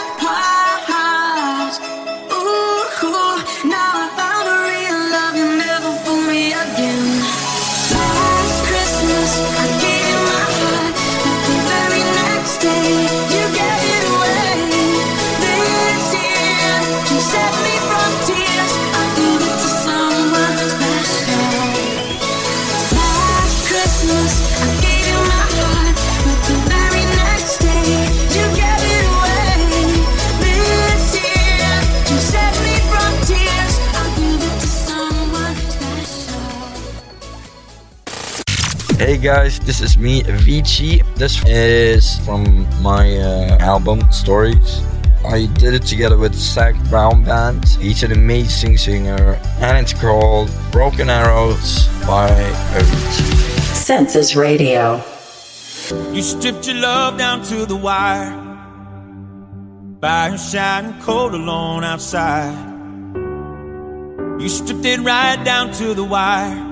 guys, this is me, Vici. This is from my uh, album Stories. I did it together with Zach Brown Band. He's an amazing singer, and it's called Broken Arrows by Avicii. Senses Radio. You stripped your love down to the wire by a shining cold alone outside. You stripped it right down to the wire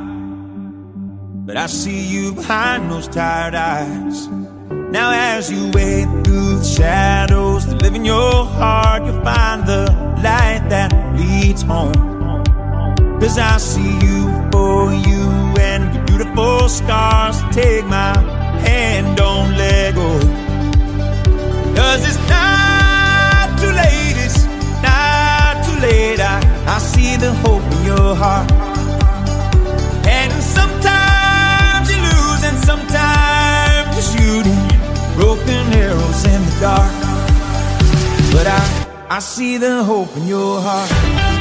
but I see you behind those tired eyes. Now, as you wade through the shadows that live in your heart, you'll find the light that leads home. Cause I see you for you and your beautiful scars. Take my hand, don't let go. Cause it's not too late, it's not too late. I, I see the hope in your heart. dark, but I, I see the hope in your heart.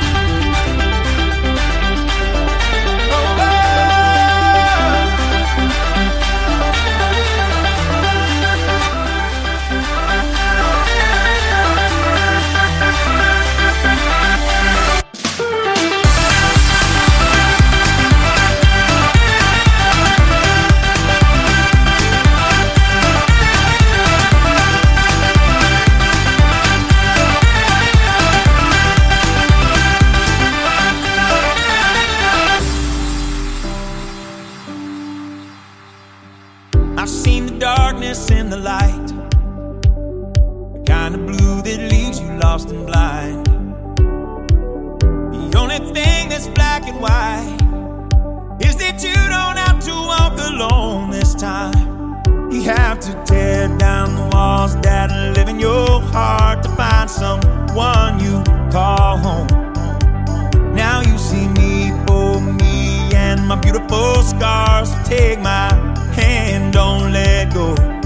darkness the light. The kind of blue that leaves you lost and blind. The only thing that's black and white is that you don't have to walk alone this time. You have to tear down the walls that live in your heart to find someone you call home. Now you see me for me and my beautiful scars. Take my hand, don't let go.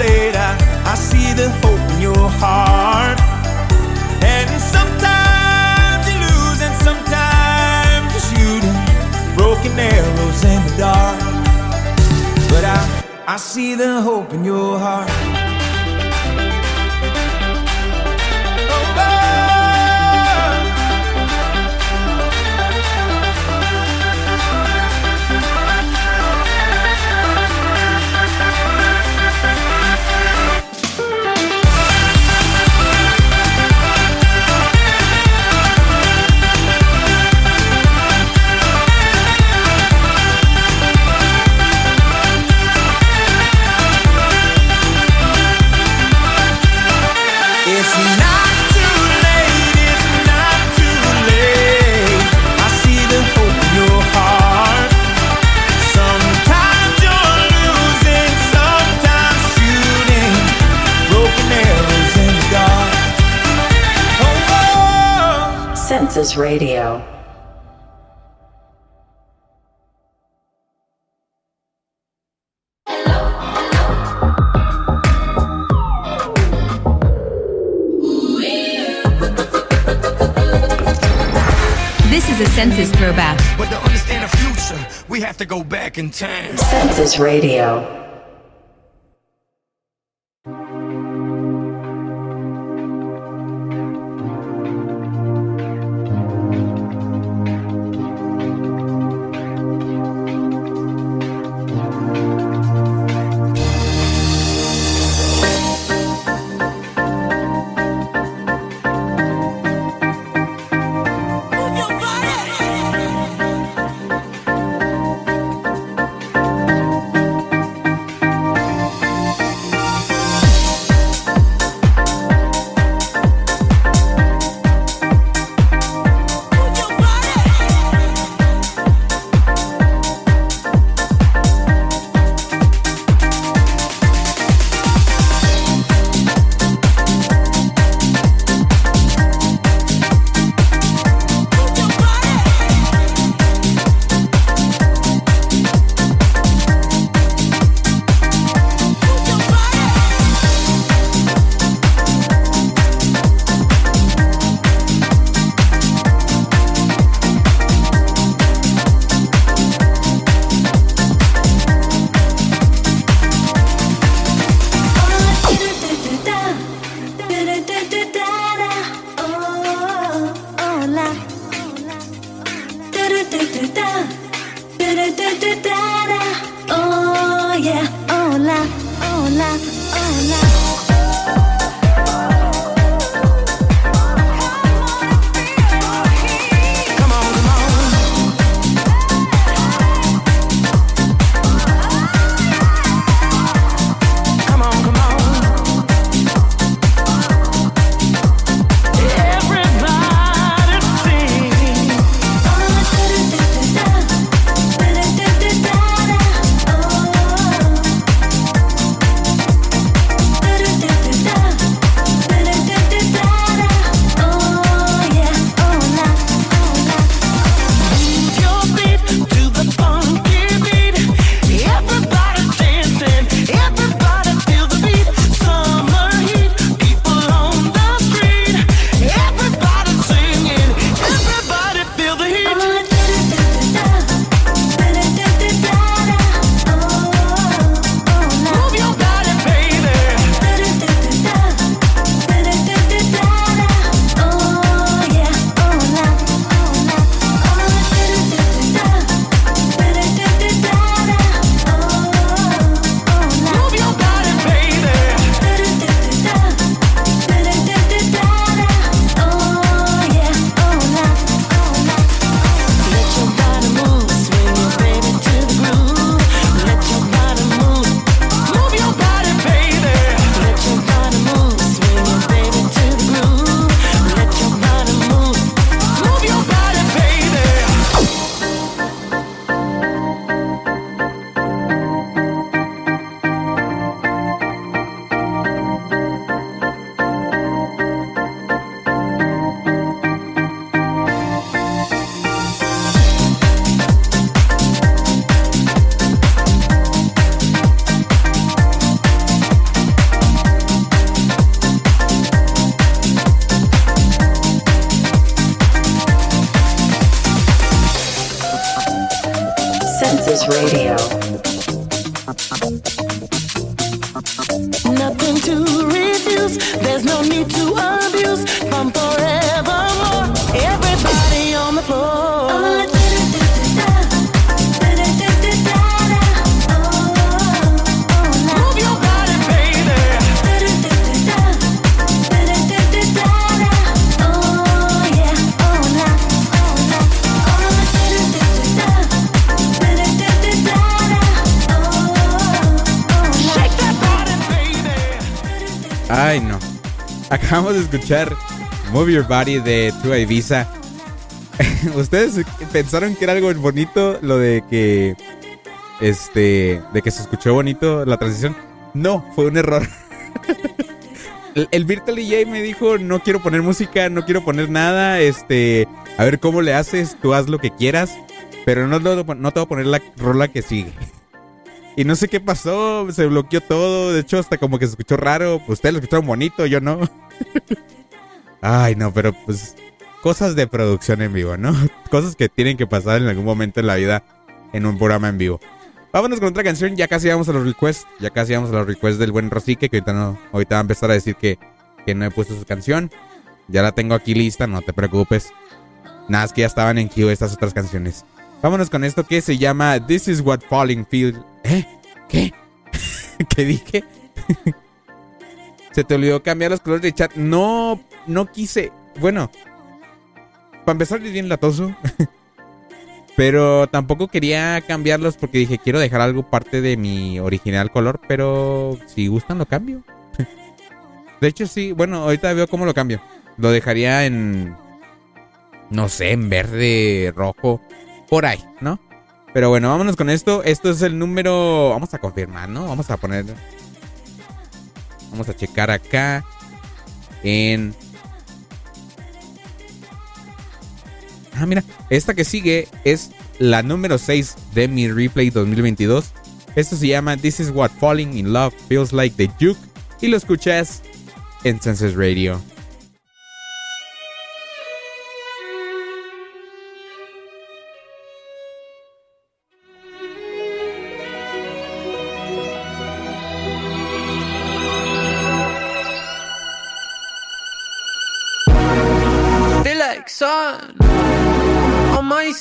Not too late. I, see the hope in your heart. And sometimes you lose, and sometimes you're shooting broken arrows in the dark. But I, I see the hope in your heart. Oh. Radio. This is a census throwback. But to understand the future, we have to go back in time. Census Radio. De escuchar Move Your Body de Tua Ibiza. ¿Ustedes pensaron que era algo bonito lo de que. Este. De que se escuchó bonito la transición? No, fue un error. El, el Virtual DJ me dijo: No quiero poner música, no quiero poner nada. Este. A ver cómo le haces, tú haz lo que quieras. Pero no, te voy a poner la rola que sigue. Y no sé qué pasó, se bloqueó todo. De hecho, hasta como que se escuchó raro. Ustedes lo escucharon bonito, yo no. Ay, no, pero pues cosas de producción en vivo, ¿no? Cosas que tienen que pasar en algún momento en la vida en un programa en vivo. Vámonos con otra canción, ya casi vamos a los requests, ya casi vamos a los requests del buen Rosique, que ahorita, no, ahorita va a empezar a decir que, que no he puesto su canción. Ya la tengo aquí lista, no te preocupes. Nada, es que ya estaban en queue estas otras canciones. Vámonos con esto que se llama This is what falling feels. ¿Eh? ¿Qué? ¿Qué dije? se te olvidó cambiar los colores de chat. No, no quise. Bueno, para empezar es bien latoso. pero tampoco quería cambiarlos porque dije, quiero dejar algo parte de mi original color. Pero si gustan, lo cambio. de hecho, sí. Bueno, ahorita veo cómo lo cambio. Lo dejaría en. No sé, en verde, rojo. Por ahí, ¿no? Pero bueno, vámonos con esto. Esto es el número. Vamos a confirmar, ¿no? Vamos a poner. Vamos a checar acá. En. Ah, mira. Esta que sigue es la número 6 de mi replay 2022. Esto se llama This is what falling in love feels like the Juke. Y lo escuchas en Census Radio.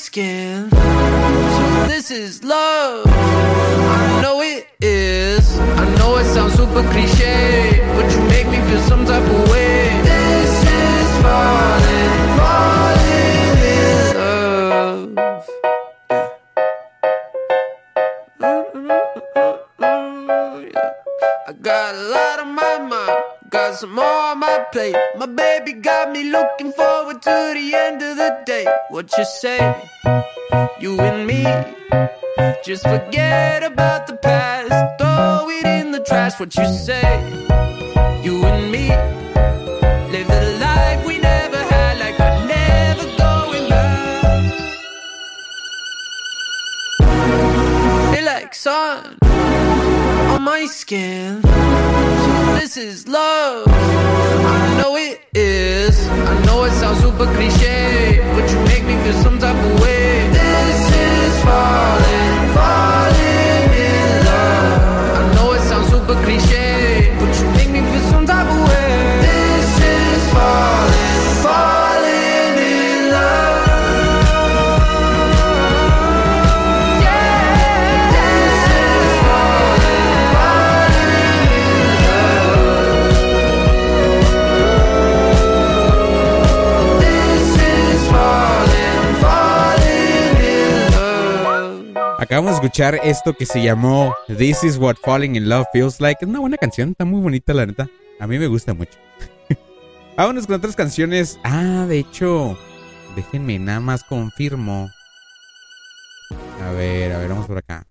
Skin. So this is love. I know it is. I know it sounds super cliche, but you make me feel some type of way. This is falling, falling in love. Yeah. I got a lot on my mind, got some more plate. My baby got me looking forward to the end of the day. What you say? You and me, just forget about the past, throw it in the trash. What you say? You and me, live the life we never had, like we're never going back. Feel like sun on my skin. This is love. I know it is. I know it sounds super cliche, but you make me feel some type of way. This is falling Acabamos de escuchar esto que se llamó This is what falling in love feels like. Es una buena canción, está muy bonita la neta. A mí me gusta mucho. Vámonos con otras canciones. Ah, de hecho, déjenme nada más confirmo. A ver, a ver, vamos por acá.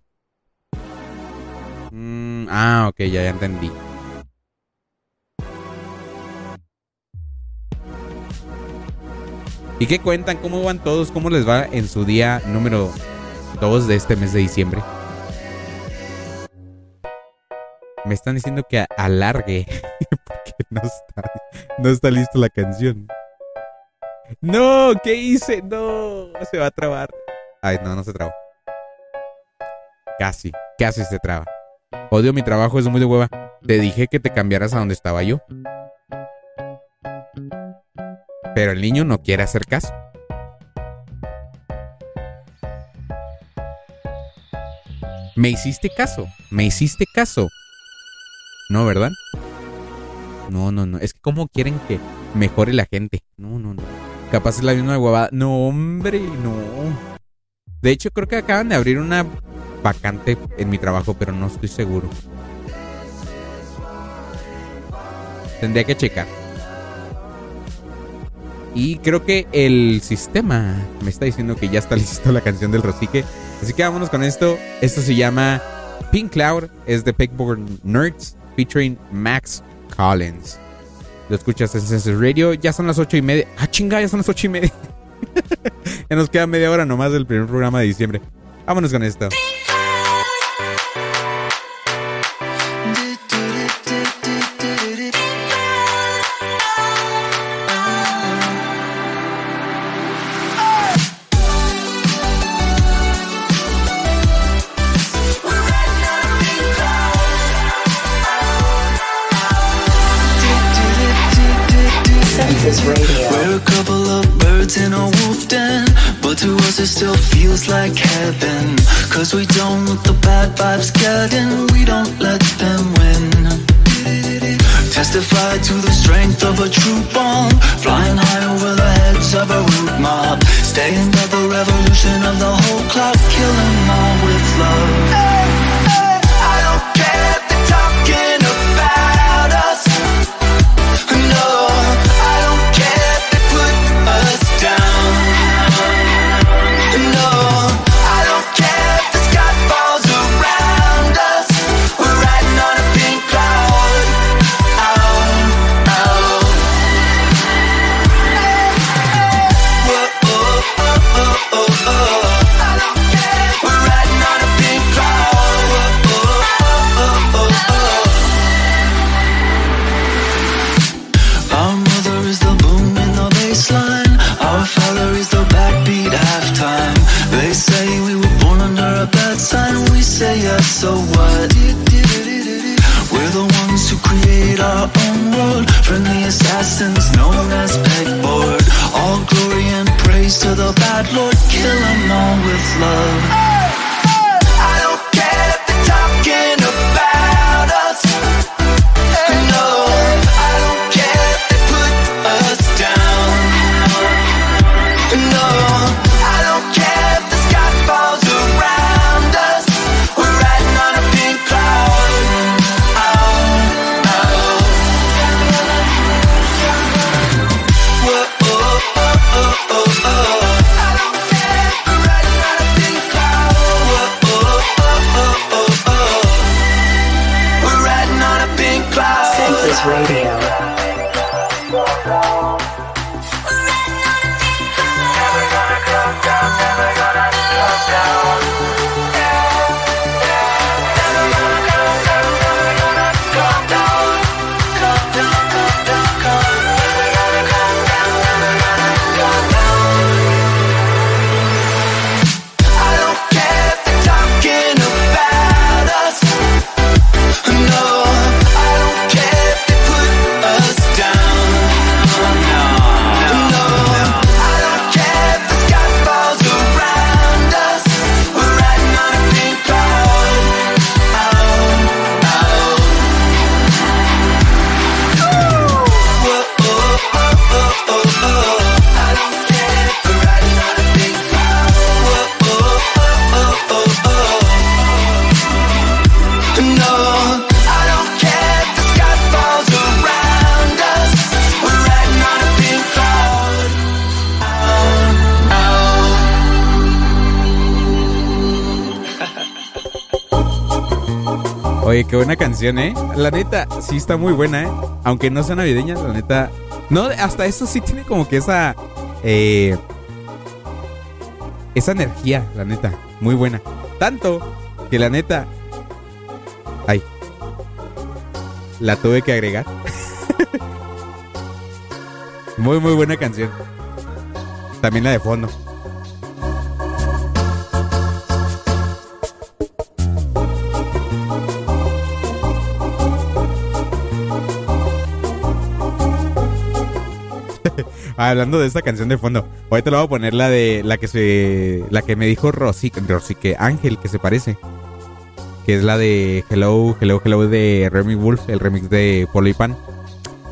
Mm, ah, ok, ya, ya entendí. ¿Y qué cuentan? ¿Cómo van todos? ¿Cómo les va en su día número 2 de este mes de diciembre? Me están diciendo que alargue. Porque no está, no está lista la canción. No, ¿qué hice? No, se va a trabar. Ay, no, no se trabó. Casi, casi se traba. Odio mi trabajo, es muy de hueva. Te dije que te cambiaras a donde estaba yo. Pero el niño no quiere hacer caso. Me hiciste caso, me hiciste caso. No, ¿verdad? No, no, no. Es que cómo quieren que mejore la gente. No, no, no. Capaz es la misma huevada. No, hombre, no. De hecho, creo que acaban de abrir una vacante en mi trabajo, pero no estoy seguro. Tendría que checar. Y creo que el sistema me está diciendo que ya está lista la canción del Rosique. Así que vámonos con esto. Esto se llama Pink Cloud. Es de Pegboard Nerds featuring Max Collins. Lo escuchas en Census Radio. Ya son las ocho y media. Ah, chinga, ya son las ocho y media. ya nos queda media hora nomás del primer programa de diciembre. Vámonos con esto. Like heaven. Cause we don't let the bad vibes get in, we don't let them win. Testify to the strength of a true bomb, flying high over the heads of a root mob. Staying by the revolution of the whole clock, kill 'em all with love. Oye, qué buena canción, ¿eh? La neta, sí está muy buena, ¿eh? Aunque no sea navideña, la neta. No, hasta eso sí tiene como que esa. eh, esa energía, la neta. Muy buena. Tanto que la neta. Ay. La tuve que agregar. muy, muy buena canción. También la de fondo. Hablando de esta canción de fondo, ahorita le voy a poner la de la que se la que me dijo Rosy, Rosy que Ángel que se parece. Que es la de Hello, Hello, Hello de Remy Wolf, el remix de Polo Pan.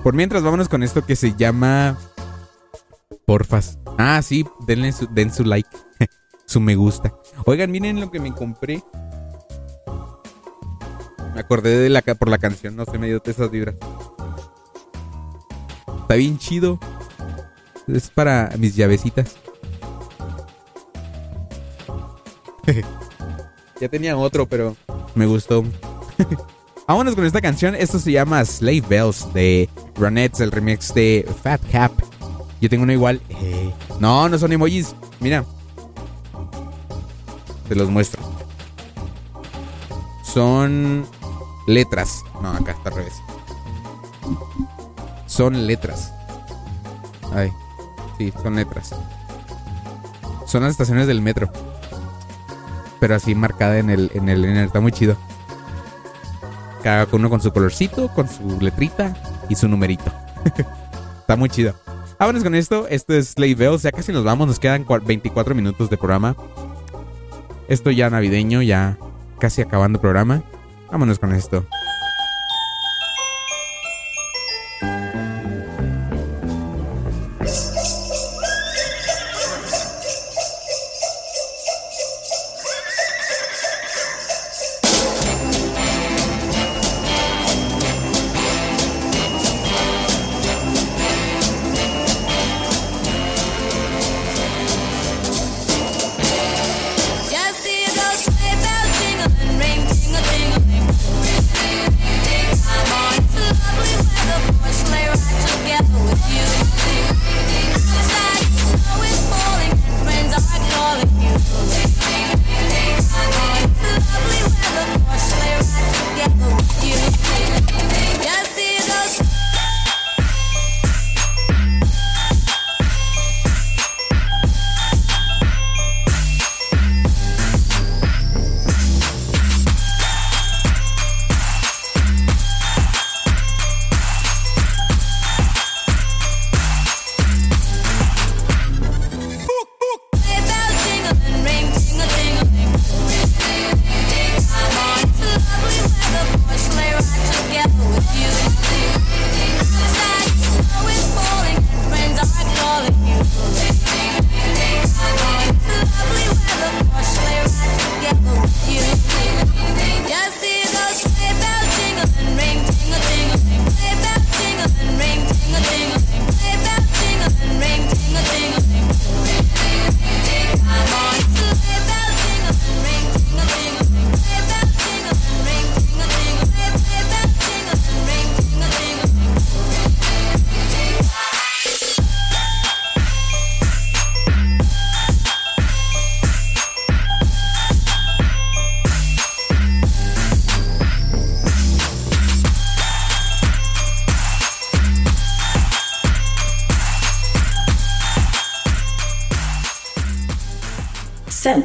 Por mientras, vámonos con esto que se llama Porfas. Ah, sí, denle su, den su like, su me gusta. Oigan, miren lo que me compré. Me acordé de la por la canción, no sé, me dio esas vibras. Está bien chido. Es para mis llavecitas. ya tenía otro, pero me gustó. Vámonos con esta canción. Esto se llama Slave Bells de Ronettes, el remix de Fat Cap. Yo tengo uno igual. Eh, No, no son emojis. Mira. Te los muestro. Son letras. No, acá está al revés. Son letras. Ay, sí, son letras. Son las estaciones del metro. Pero así marcada en el, en el, en está muy chido. Cada uno con su colorcito, con su letrita y su numerito. está muy chido. Vámonos con esto. Esto es Slave Bells. Ya casi nos vamos. Nos quedan cua- 24 minutos de programa. Esto ya navideño, ya casi acabando programa. Vámonos con esto.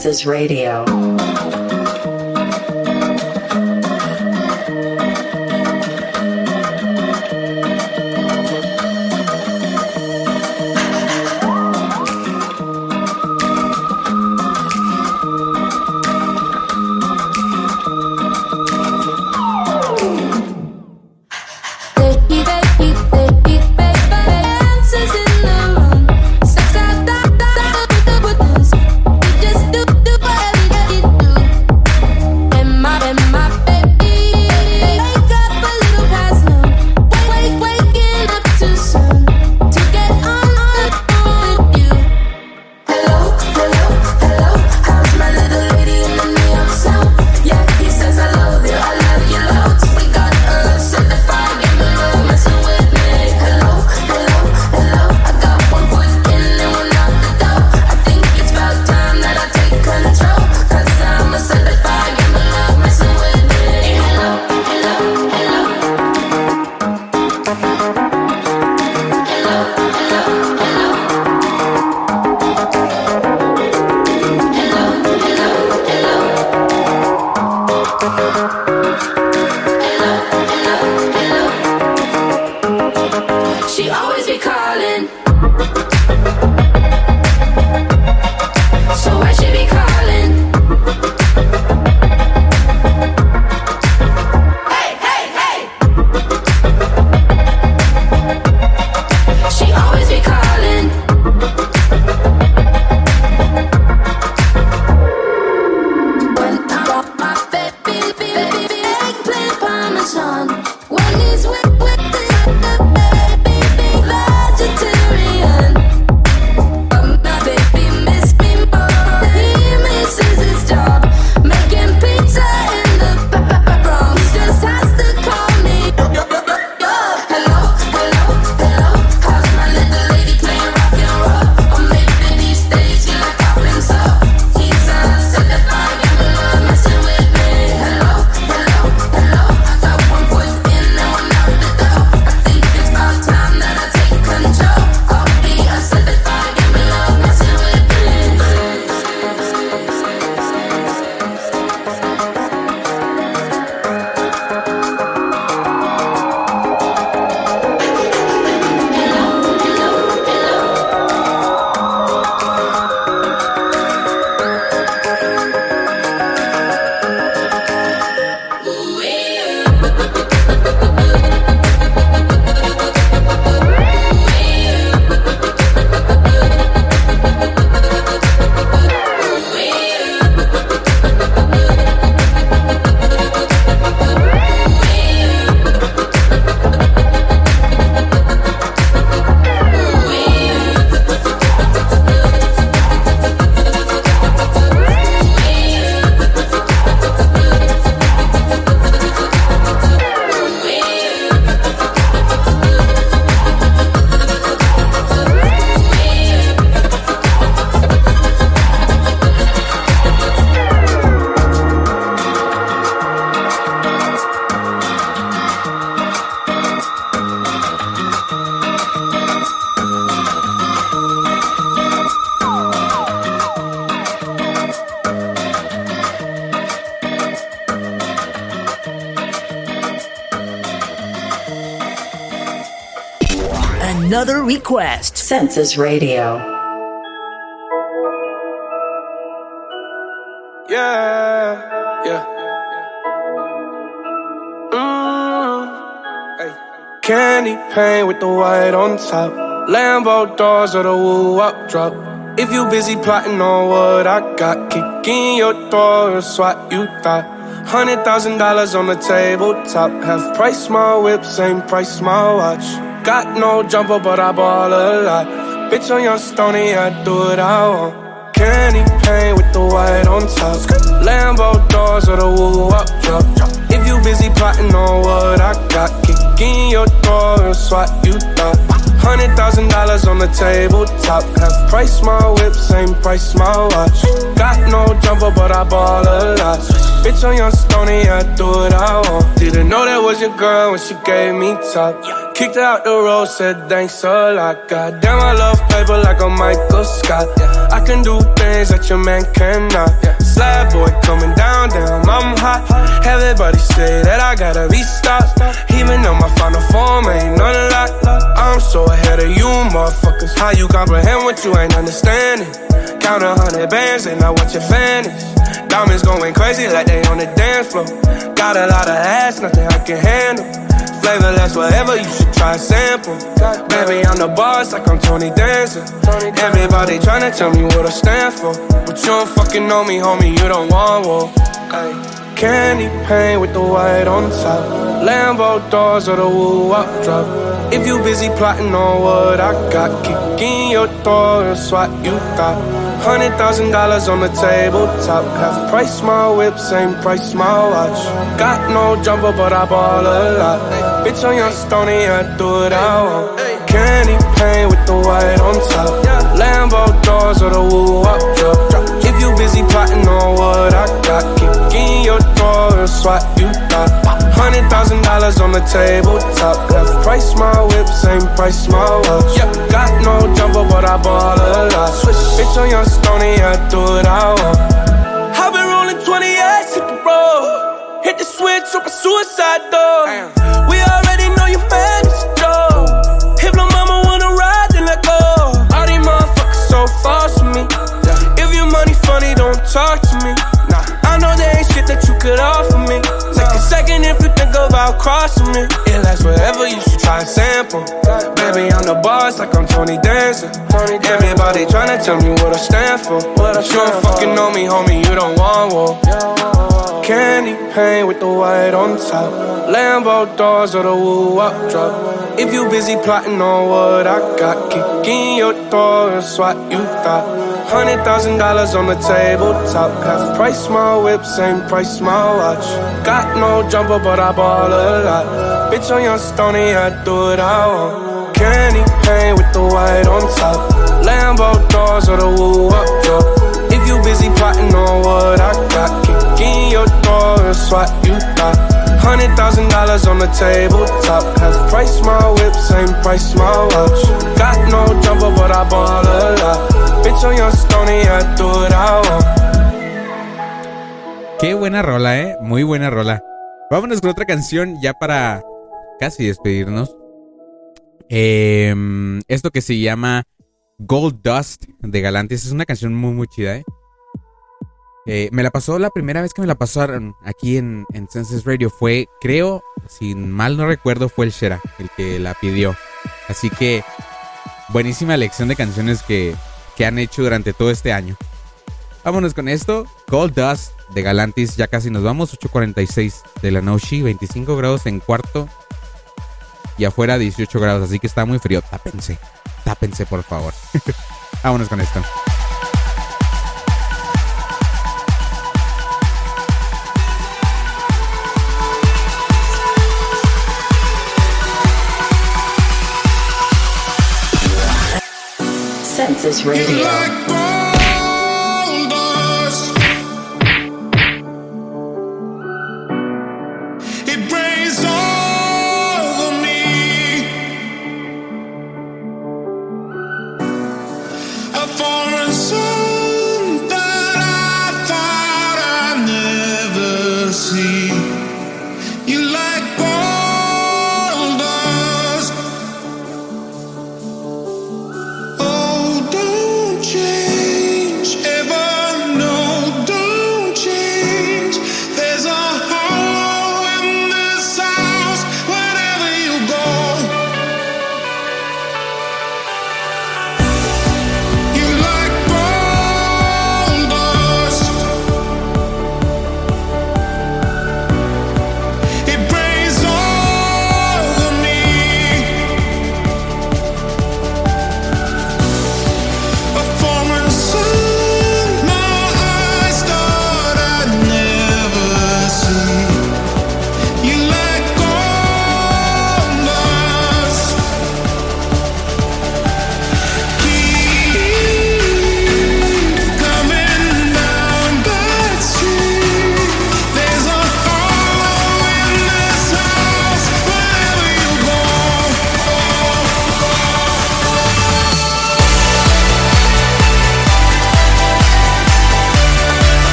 Census Radio. Census Radio. Yeah, yeah. Mm, hey. Candy paint with the white on top. Lambo doors or the woo up drop. If you busy plotting on what I got, kick in your door and swat you thought. Hundred thousand dollars on the tabletop. Half price my whip, same price my watch. Got no jumper, but I ball a lot. Bitch on your stony, I do what I want. Candy paint with the white on top. Lambo doors or the woo up drop. If you busy plotting on what I got, kick in your door and swat you thought. Hundred thousand dollars on the tabletop. Half price my whip, same price my watch. Got no jumper, but I ball a lot. Bitch on your stony, I do what I want. Didn't know that was your girl when she gave me top. Kicked out the road, said thanks a lot. Goddamn, I love paper like a Michael Scott. I can do things that your man cannot. Slab boy coming down, down, I'm hot. Everybody say that I gotta be stopped. Even though my final form ain't that. I'm so ahead of you, motherfuckers. How you comprehend what you ain't understanding? Count a hundred bands and I watch your vanish. Diamonds going crazy like they on the dance floor. Got a lot of ass, nothing I can handle. Flavorless, whatever, you should try a sample. Baby, I'm the boss, like I'm Tony Dancer. Everybody tryna tell me what I stand for. But you don't fucking know me, homie, you don't want war. Candy paint with the white on top. Lambo doors or the woo up drop. If you busy plotting on what I got, kick in your door and swat you thought. Hundred thousand dollars on the table top. Half price my whip, same price my watch. Got no jumper, but I ball a lot. Bitch on your stony, I do what I want. Candy paint with the white on top. Lambo doors or the woo up drop. If you busy plotting on what I got, kick in your door and swat you thought. Hundred thousand dollars on the tabletop. Price my whip, same price my watch. Yeah. Got no jumper, but I ball a lot. Switch Bitch on your stony, I do it I want. I've been rolling 28, hit the road. Hit the switch, a suicide door. We already know you fan is Joe. If no mama wanna ride, then let go. All these motherfuckers so far from me. If your money funny, don't talk to me. Nah, I know there ain't shit that you could offer me. Second if you think about crossing me. It lasts forever, you should try and sample. Baby, I'm the boss like I'm Tony Dancer. Everybody tryna tell me what I stand for. You don't fucking know me, homie, you don't want war. Candy paint with the white on top. Lambo doors or the woo up drop. If you busy plotting on what I got, kicking your door and swat you thought. Hundred thousand dollars on the tabletop. Half price my whip, same price my watch. Got no jumper, but I ball a lot. Bitch, on your stony, I do what I want. Candy paint with the white on top. Lambo doors or the woo up drop. If you busy plotting on what I got, kick in your door and swat you thought. Hundred thousand dollars on the tabletop. Half price my whip, same price my watch. Got no jumper, but I ball a lot. Bitch on your. Qué buena rola, eh. Muy buena rola. Vámonos con otra canción ya para casi despedirnos. Em, esto que se llama Gold Dust de Galantis es una canción muy, muy chida, eh. Eh, me la pasó la primera vez que me la pasaron aquí en, en Radio. Fue, creo, si mal no recuerdo, fue el Shera el que la pidió. Así que, buenísima elección de canciones que, que han hecho durante todo este año. Vámonos con esto. Gold Dust de Galantis. Ya casi nos vamos. 8.46 de la Noshi. 25 grados en cuarto. Y afuera 18 grados. Así que está muy frío. Tápense. Tápense, por favor. Vámonos con esto. Census Radio.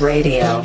Radio.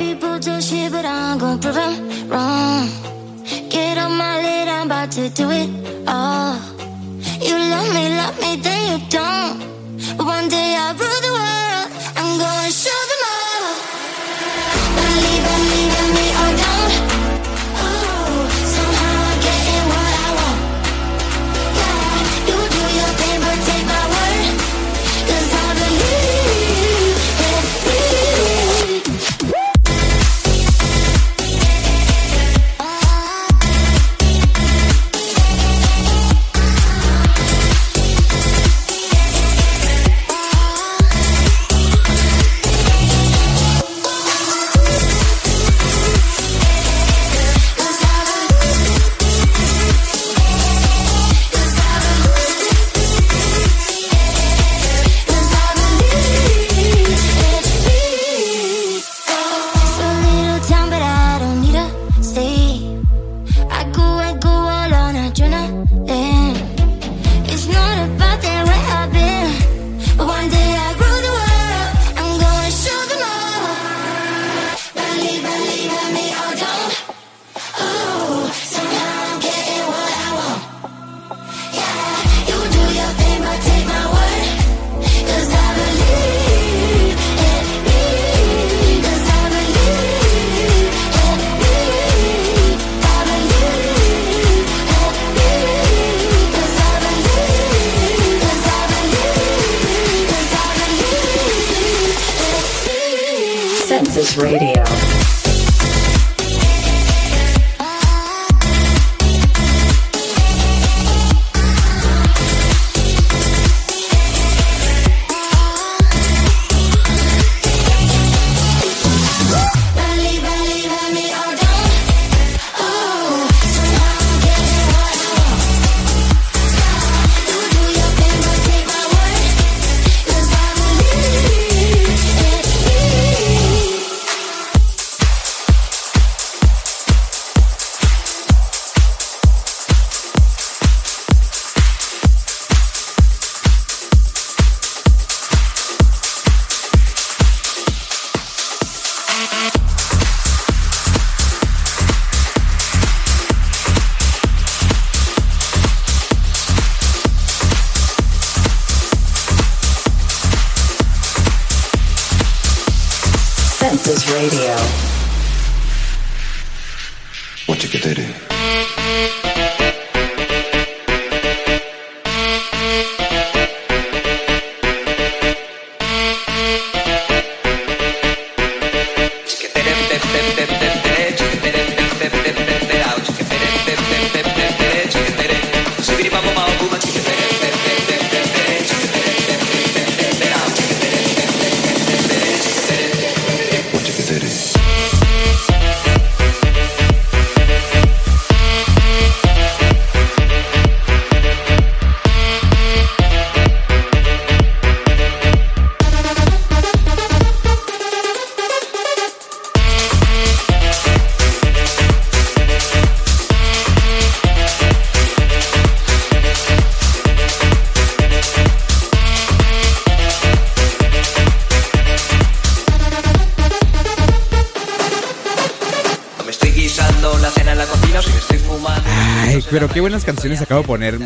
Acabo de poner.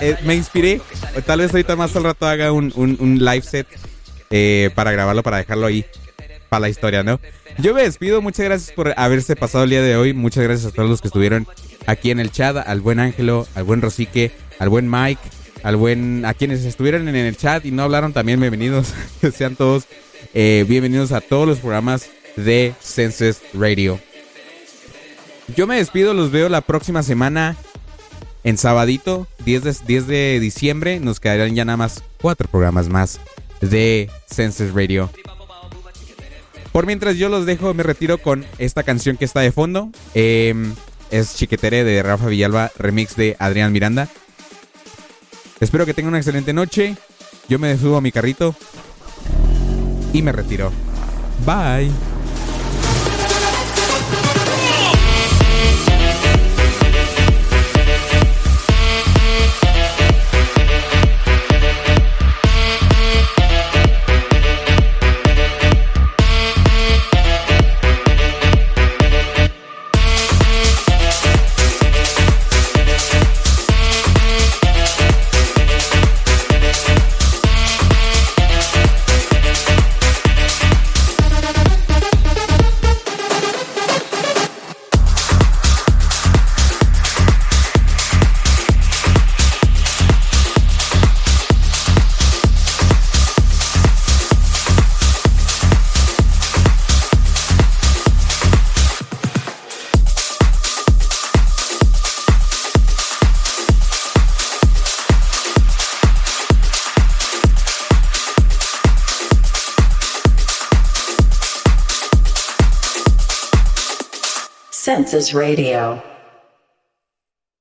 Eh, me inspiré. Tal vez ahorita más al rato haga un, un- live set eh, para grabarlo, para dejarlo ahí. Para la historia, ¿no? Yo me despido. Muchas gracias por haberse pasado el día de hoy. Muchas gracias a todos los que estuvieron aquí en el chat. Al buen Ángelo, al buen Rosique, al buen Mike, al buen. a quienes estuvieron en el chat y no hablaron también. Bienvenidos. Que sean todos eh, bienvenidos a todos los programas de Senses Radio. Yo me despido, los veo la próxima semana en sabadito, 10 de, 10 de diciembre. Nos quedarán ya nada más cuatro programas más de Senses Radio. Por mientras yo los dejo, me retiro con esta canción que está de fondo. Eh, es Chiquetere de Rafa Villalba, remix de Adrián Miranda. Espero que tengan una excelente noche. Yo me subo a mi carrito y me retiro. Bye. Radio.